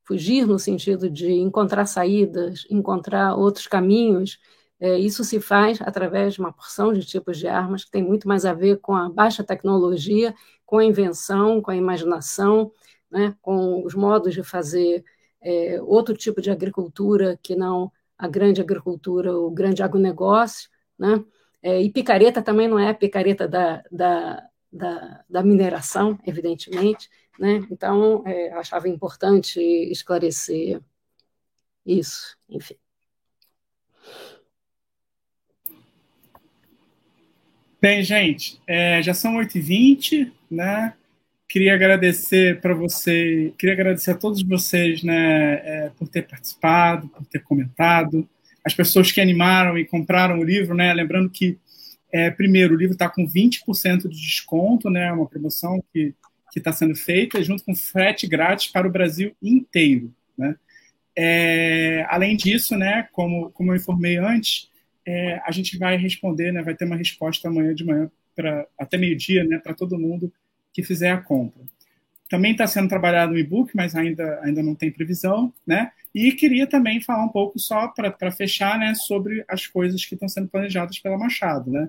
fugir no sentido de encontrar saídas, encontrar outros caminhos, é, isso se faz através de uma porção de tipos de armas que tem muito mais a ver com a baixa tecnologia, com a invenção, com a imaginação, né? Com os modos de fazer é, outro tipo de agricultura que não a grande agricultura, o grande agronegócio, né? É, e picareta também não é picareta da, da, da, da mineração, evidentemente. Né? Então, é, achava importante esclarecer isso, enfim. Bem, gente, é, já são 8h20, né? Queria agradecer para você, queria agradecer a todos vocês, né, é, por ter participado, por ter comentado as pessoas que animaram e compraram o livro, né? Lembrando que, é, primeiro, o livro está com 20% de desconto, né? Uma promoção que está sendo feita, junto com frete grátis para o Brasil inteiro, né? É, além disso, né, como, como eu informei antes, é, a gente vai responder, né, vai ter uma resposta amanhã de manhã, pra, até meio-dia, né, para todo mundo que fizer a compra. Também está sendo trabalhado no e-book, mas ainda, ainda não tem previsão, né? E queria também falar um pouco só para fechar, né, sobre as coisas que estão sendo planejadas pela Machado, né?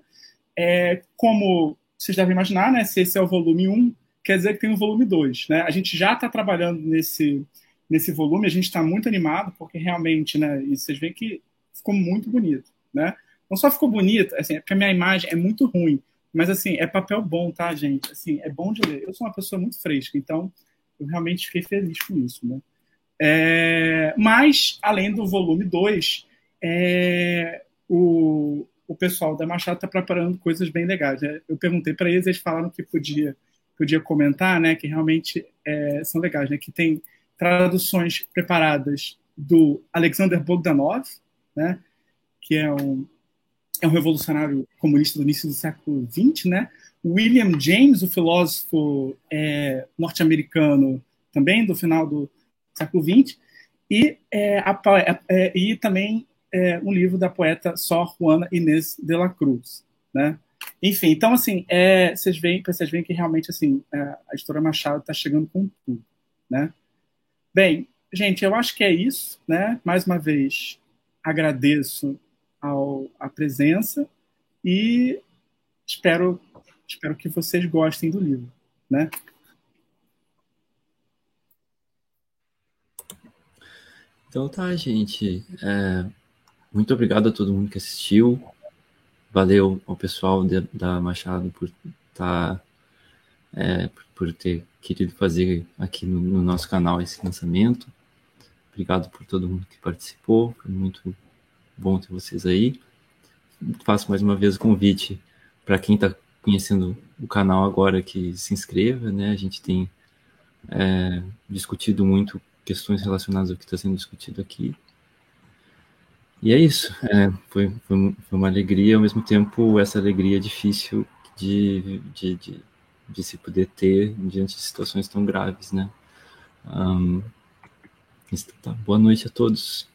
é, como vocês devem imaginar, né, se esse é o volume 1, quer dizer que tem o volume 2. Né? A gente já está trabalhando nesse, nesse volume, a gente está muito animado, porque realmente, né, e vocês veem que ficou muito bonito. Né? Não só ficou bonito, assim, é porque a minha imagem é muito ruim, mas assim, é papel bom, tá, gente? Assim, é bom de ler. Eu sou uma pessoa muito fresca, então eu realmente fiquei feliz com isso, né? É, mas, além do volume 2, é, o, o pessoal da Machado está preparando coisas bem legais. Né? Eu perguntei para eles, eles falaram que podia, podia comentar, né, que realmente é, são legais, né, que tem traduções preparadas do Alexander Bogdanov, né, que é um, é um revolucionário comunista do início do século XX, né? William James, o filósofo é, norte-americano, também do final do século XX, e, é, a, é, e também é, um livro da poeta Sor Juana Inês de la Cruz, né? Enfim, então assim, é, vocês veem, vocês veem que realmente assim é, a editora Machado está chegando com tudo, né? Bem, gente, eu acho que é isso, né? Mais uma vez agradeço ao, a presença e espero espero que vocês gostem do livro, né? Então tá, gente. É, muito obrigado a todo mundo que assistiu. Valeu ao pessoal de, da Machado por estar tá, é, por ter querido fazer aqui no, no, nosso canal esse lançamento. Obrigado por todo mundo que participou. Foi muito bom ter vocês aí. Faço mais uma vez o convite para quem está conhecendo o canal agora que se inscreva, né? A gente tem é, discutido muito questões relacionadas ao que está sendo discutido aqui. E é isso. É, foi, foi, uma alegria, ao mesmo tempo, essa alegria difícil de, de, de, de se poder ter diante de situações tão graves, né? Um, tá, boa noite a todos.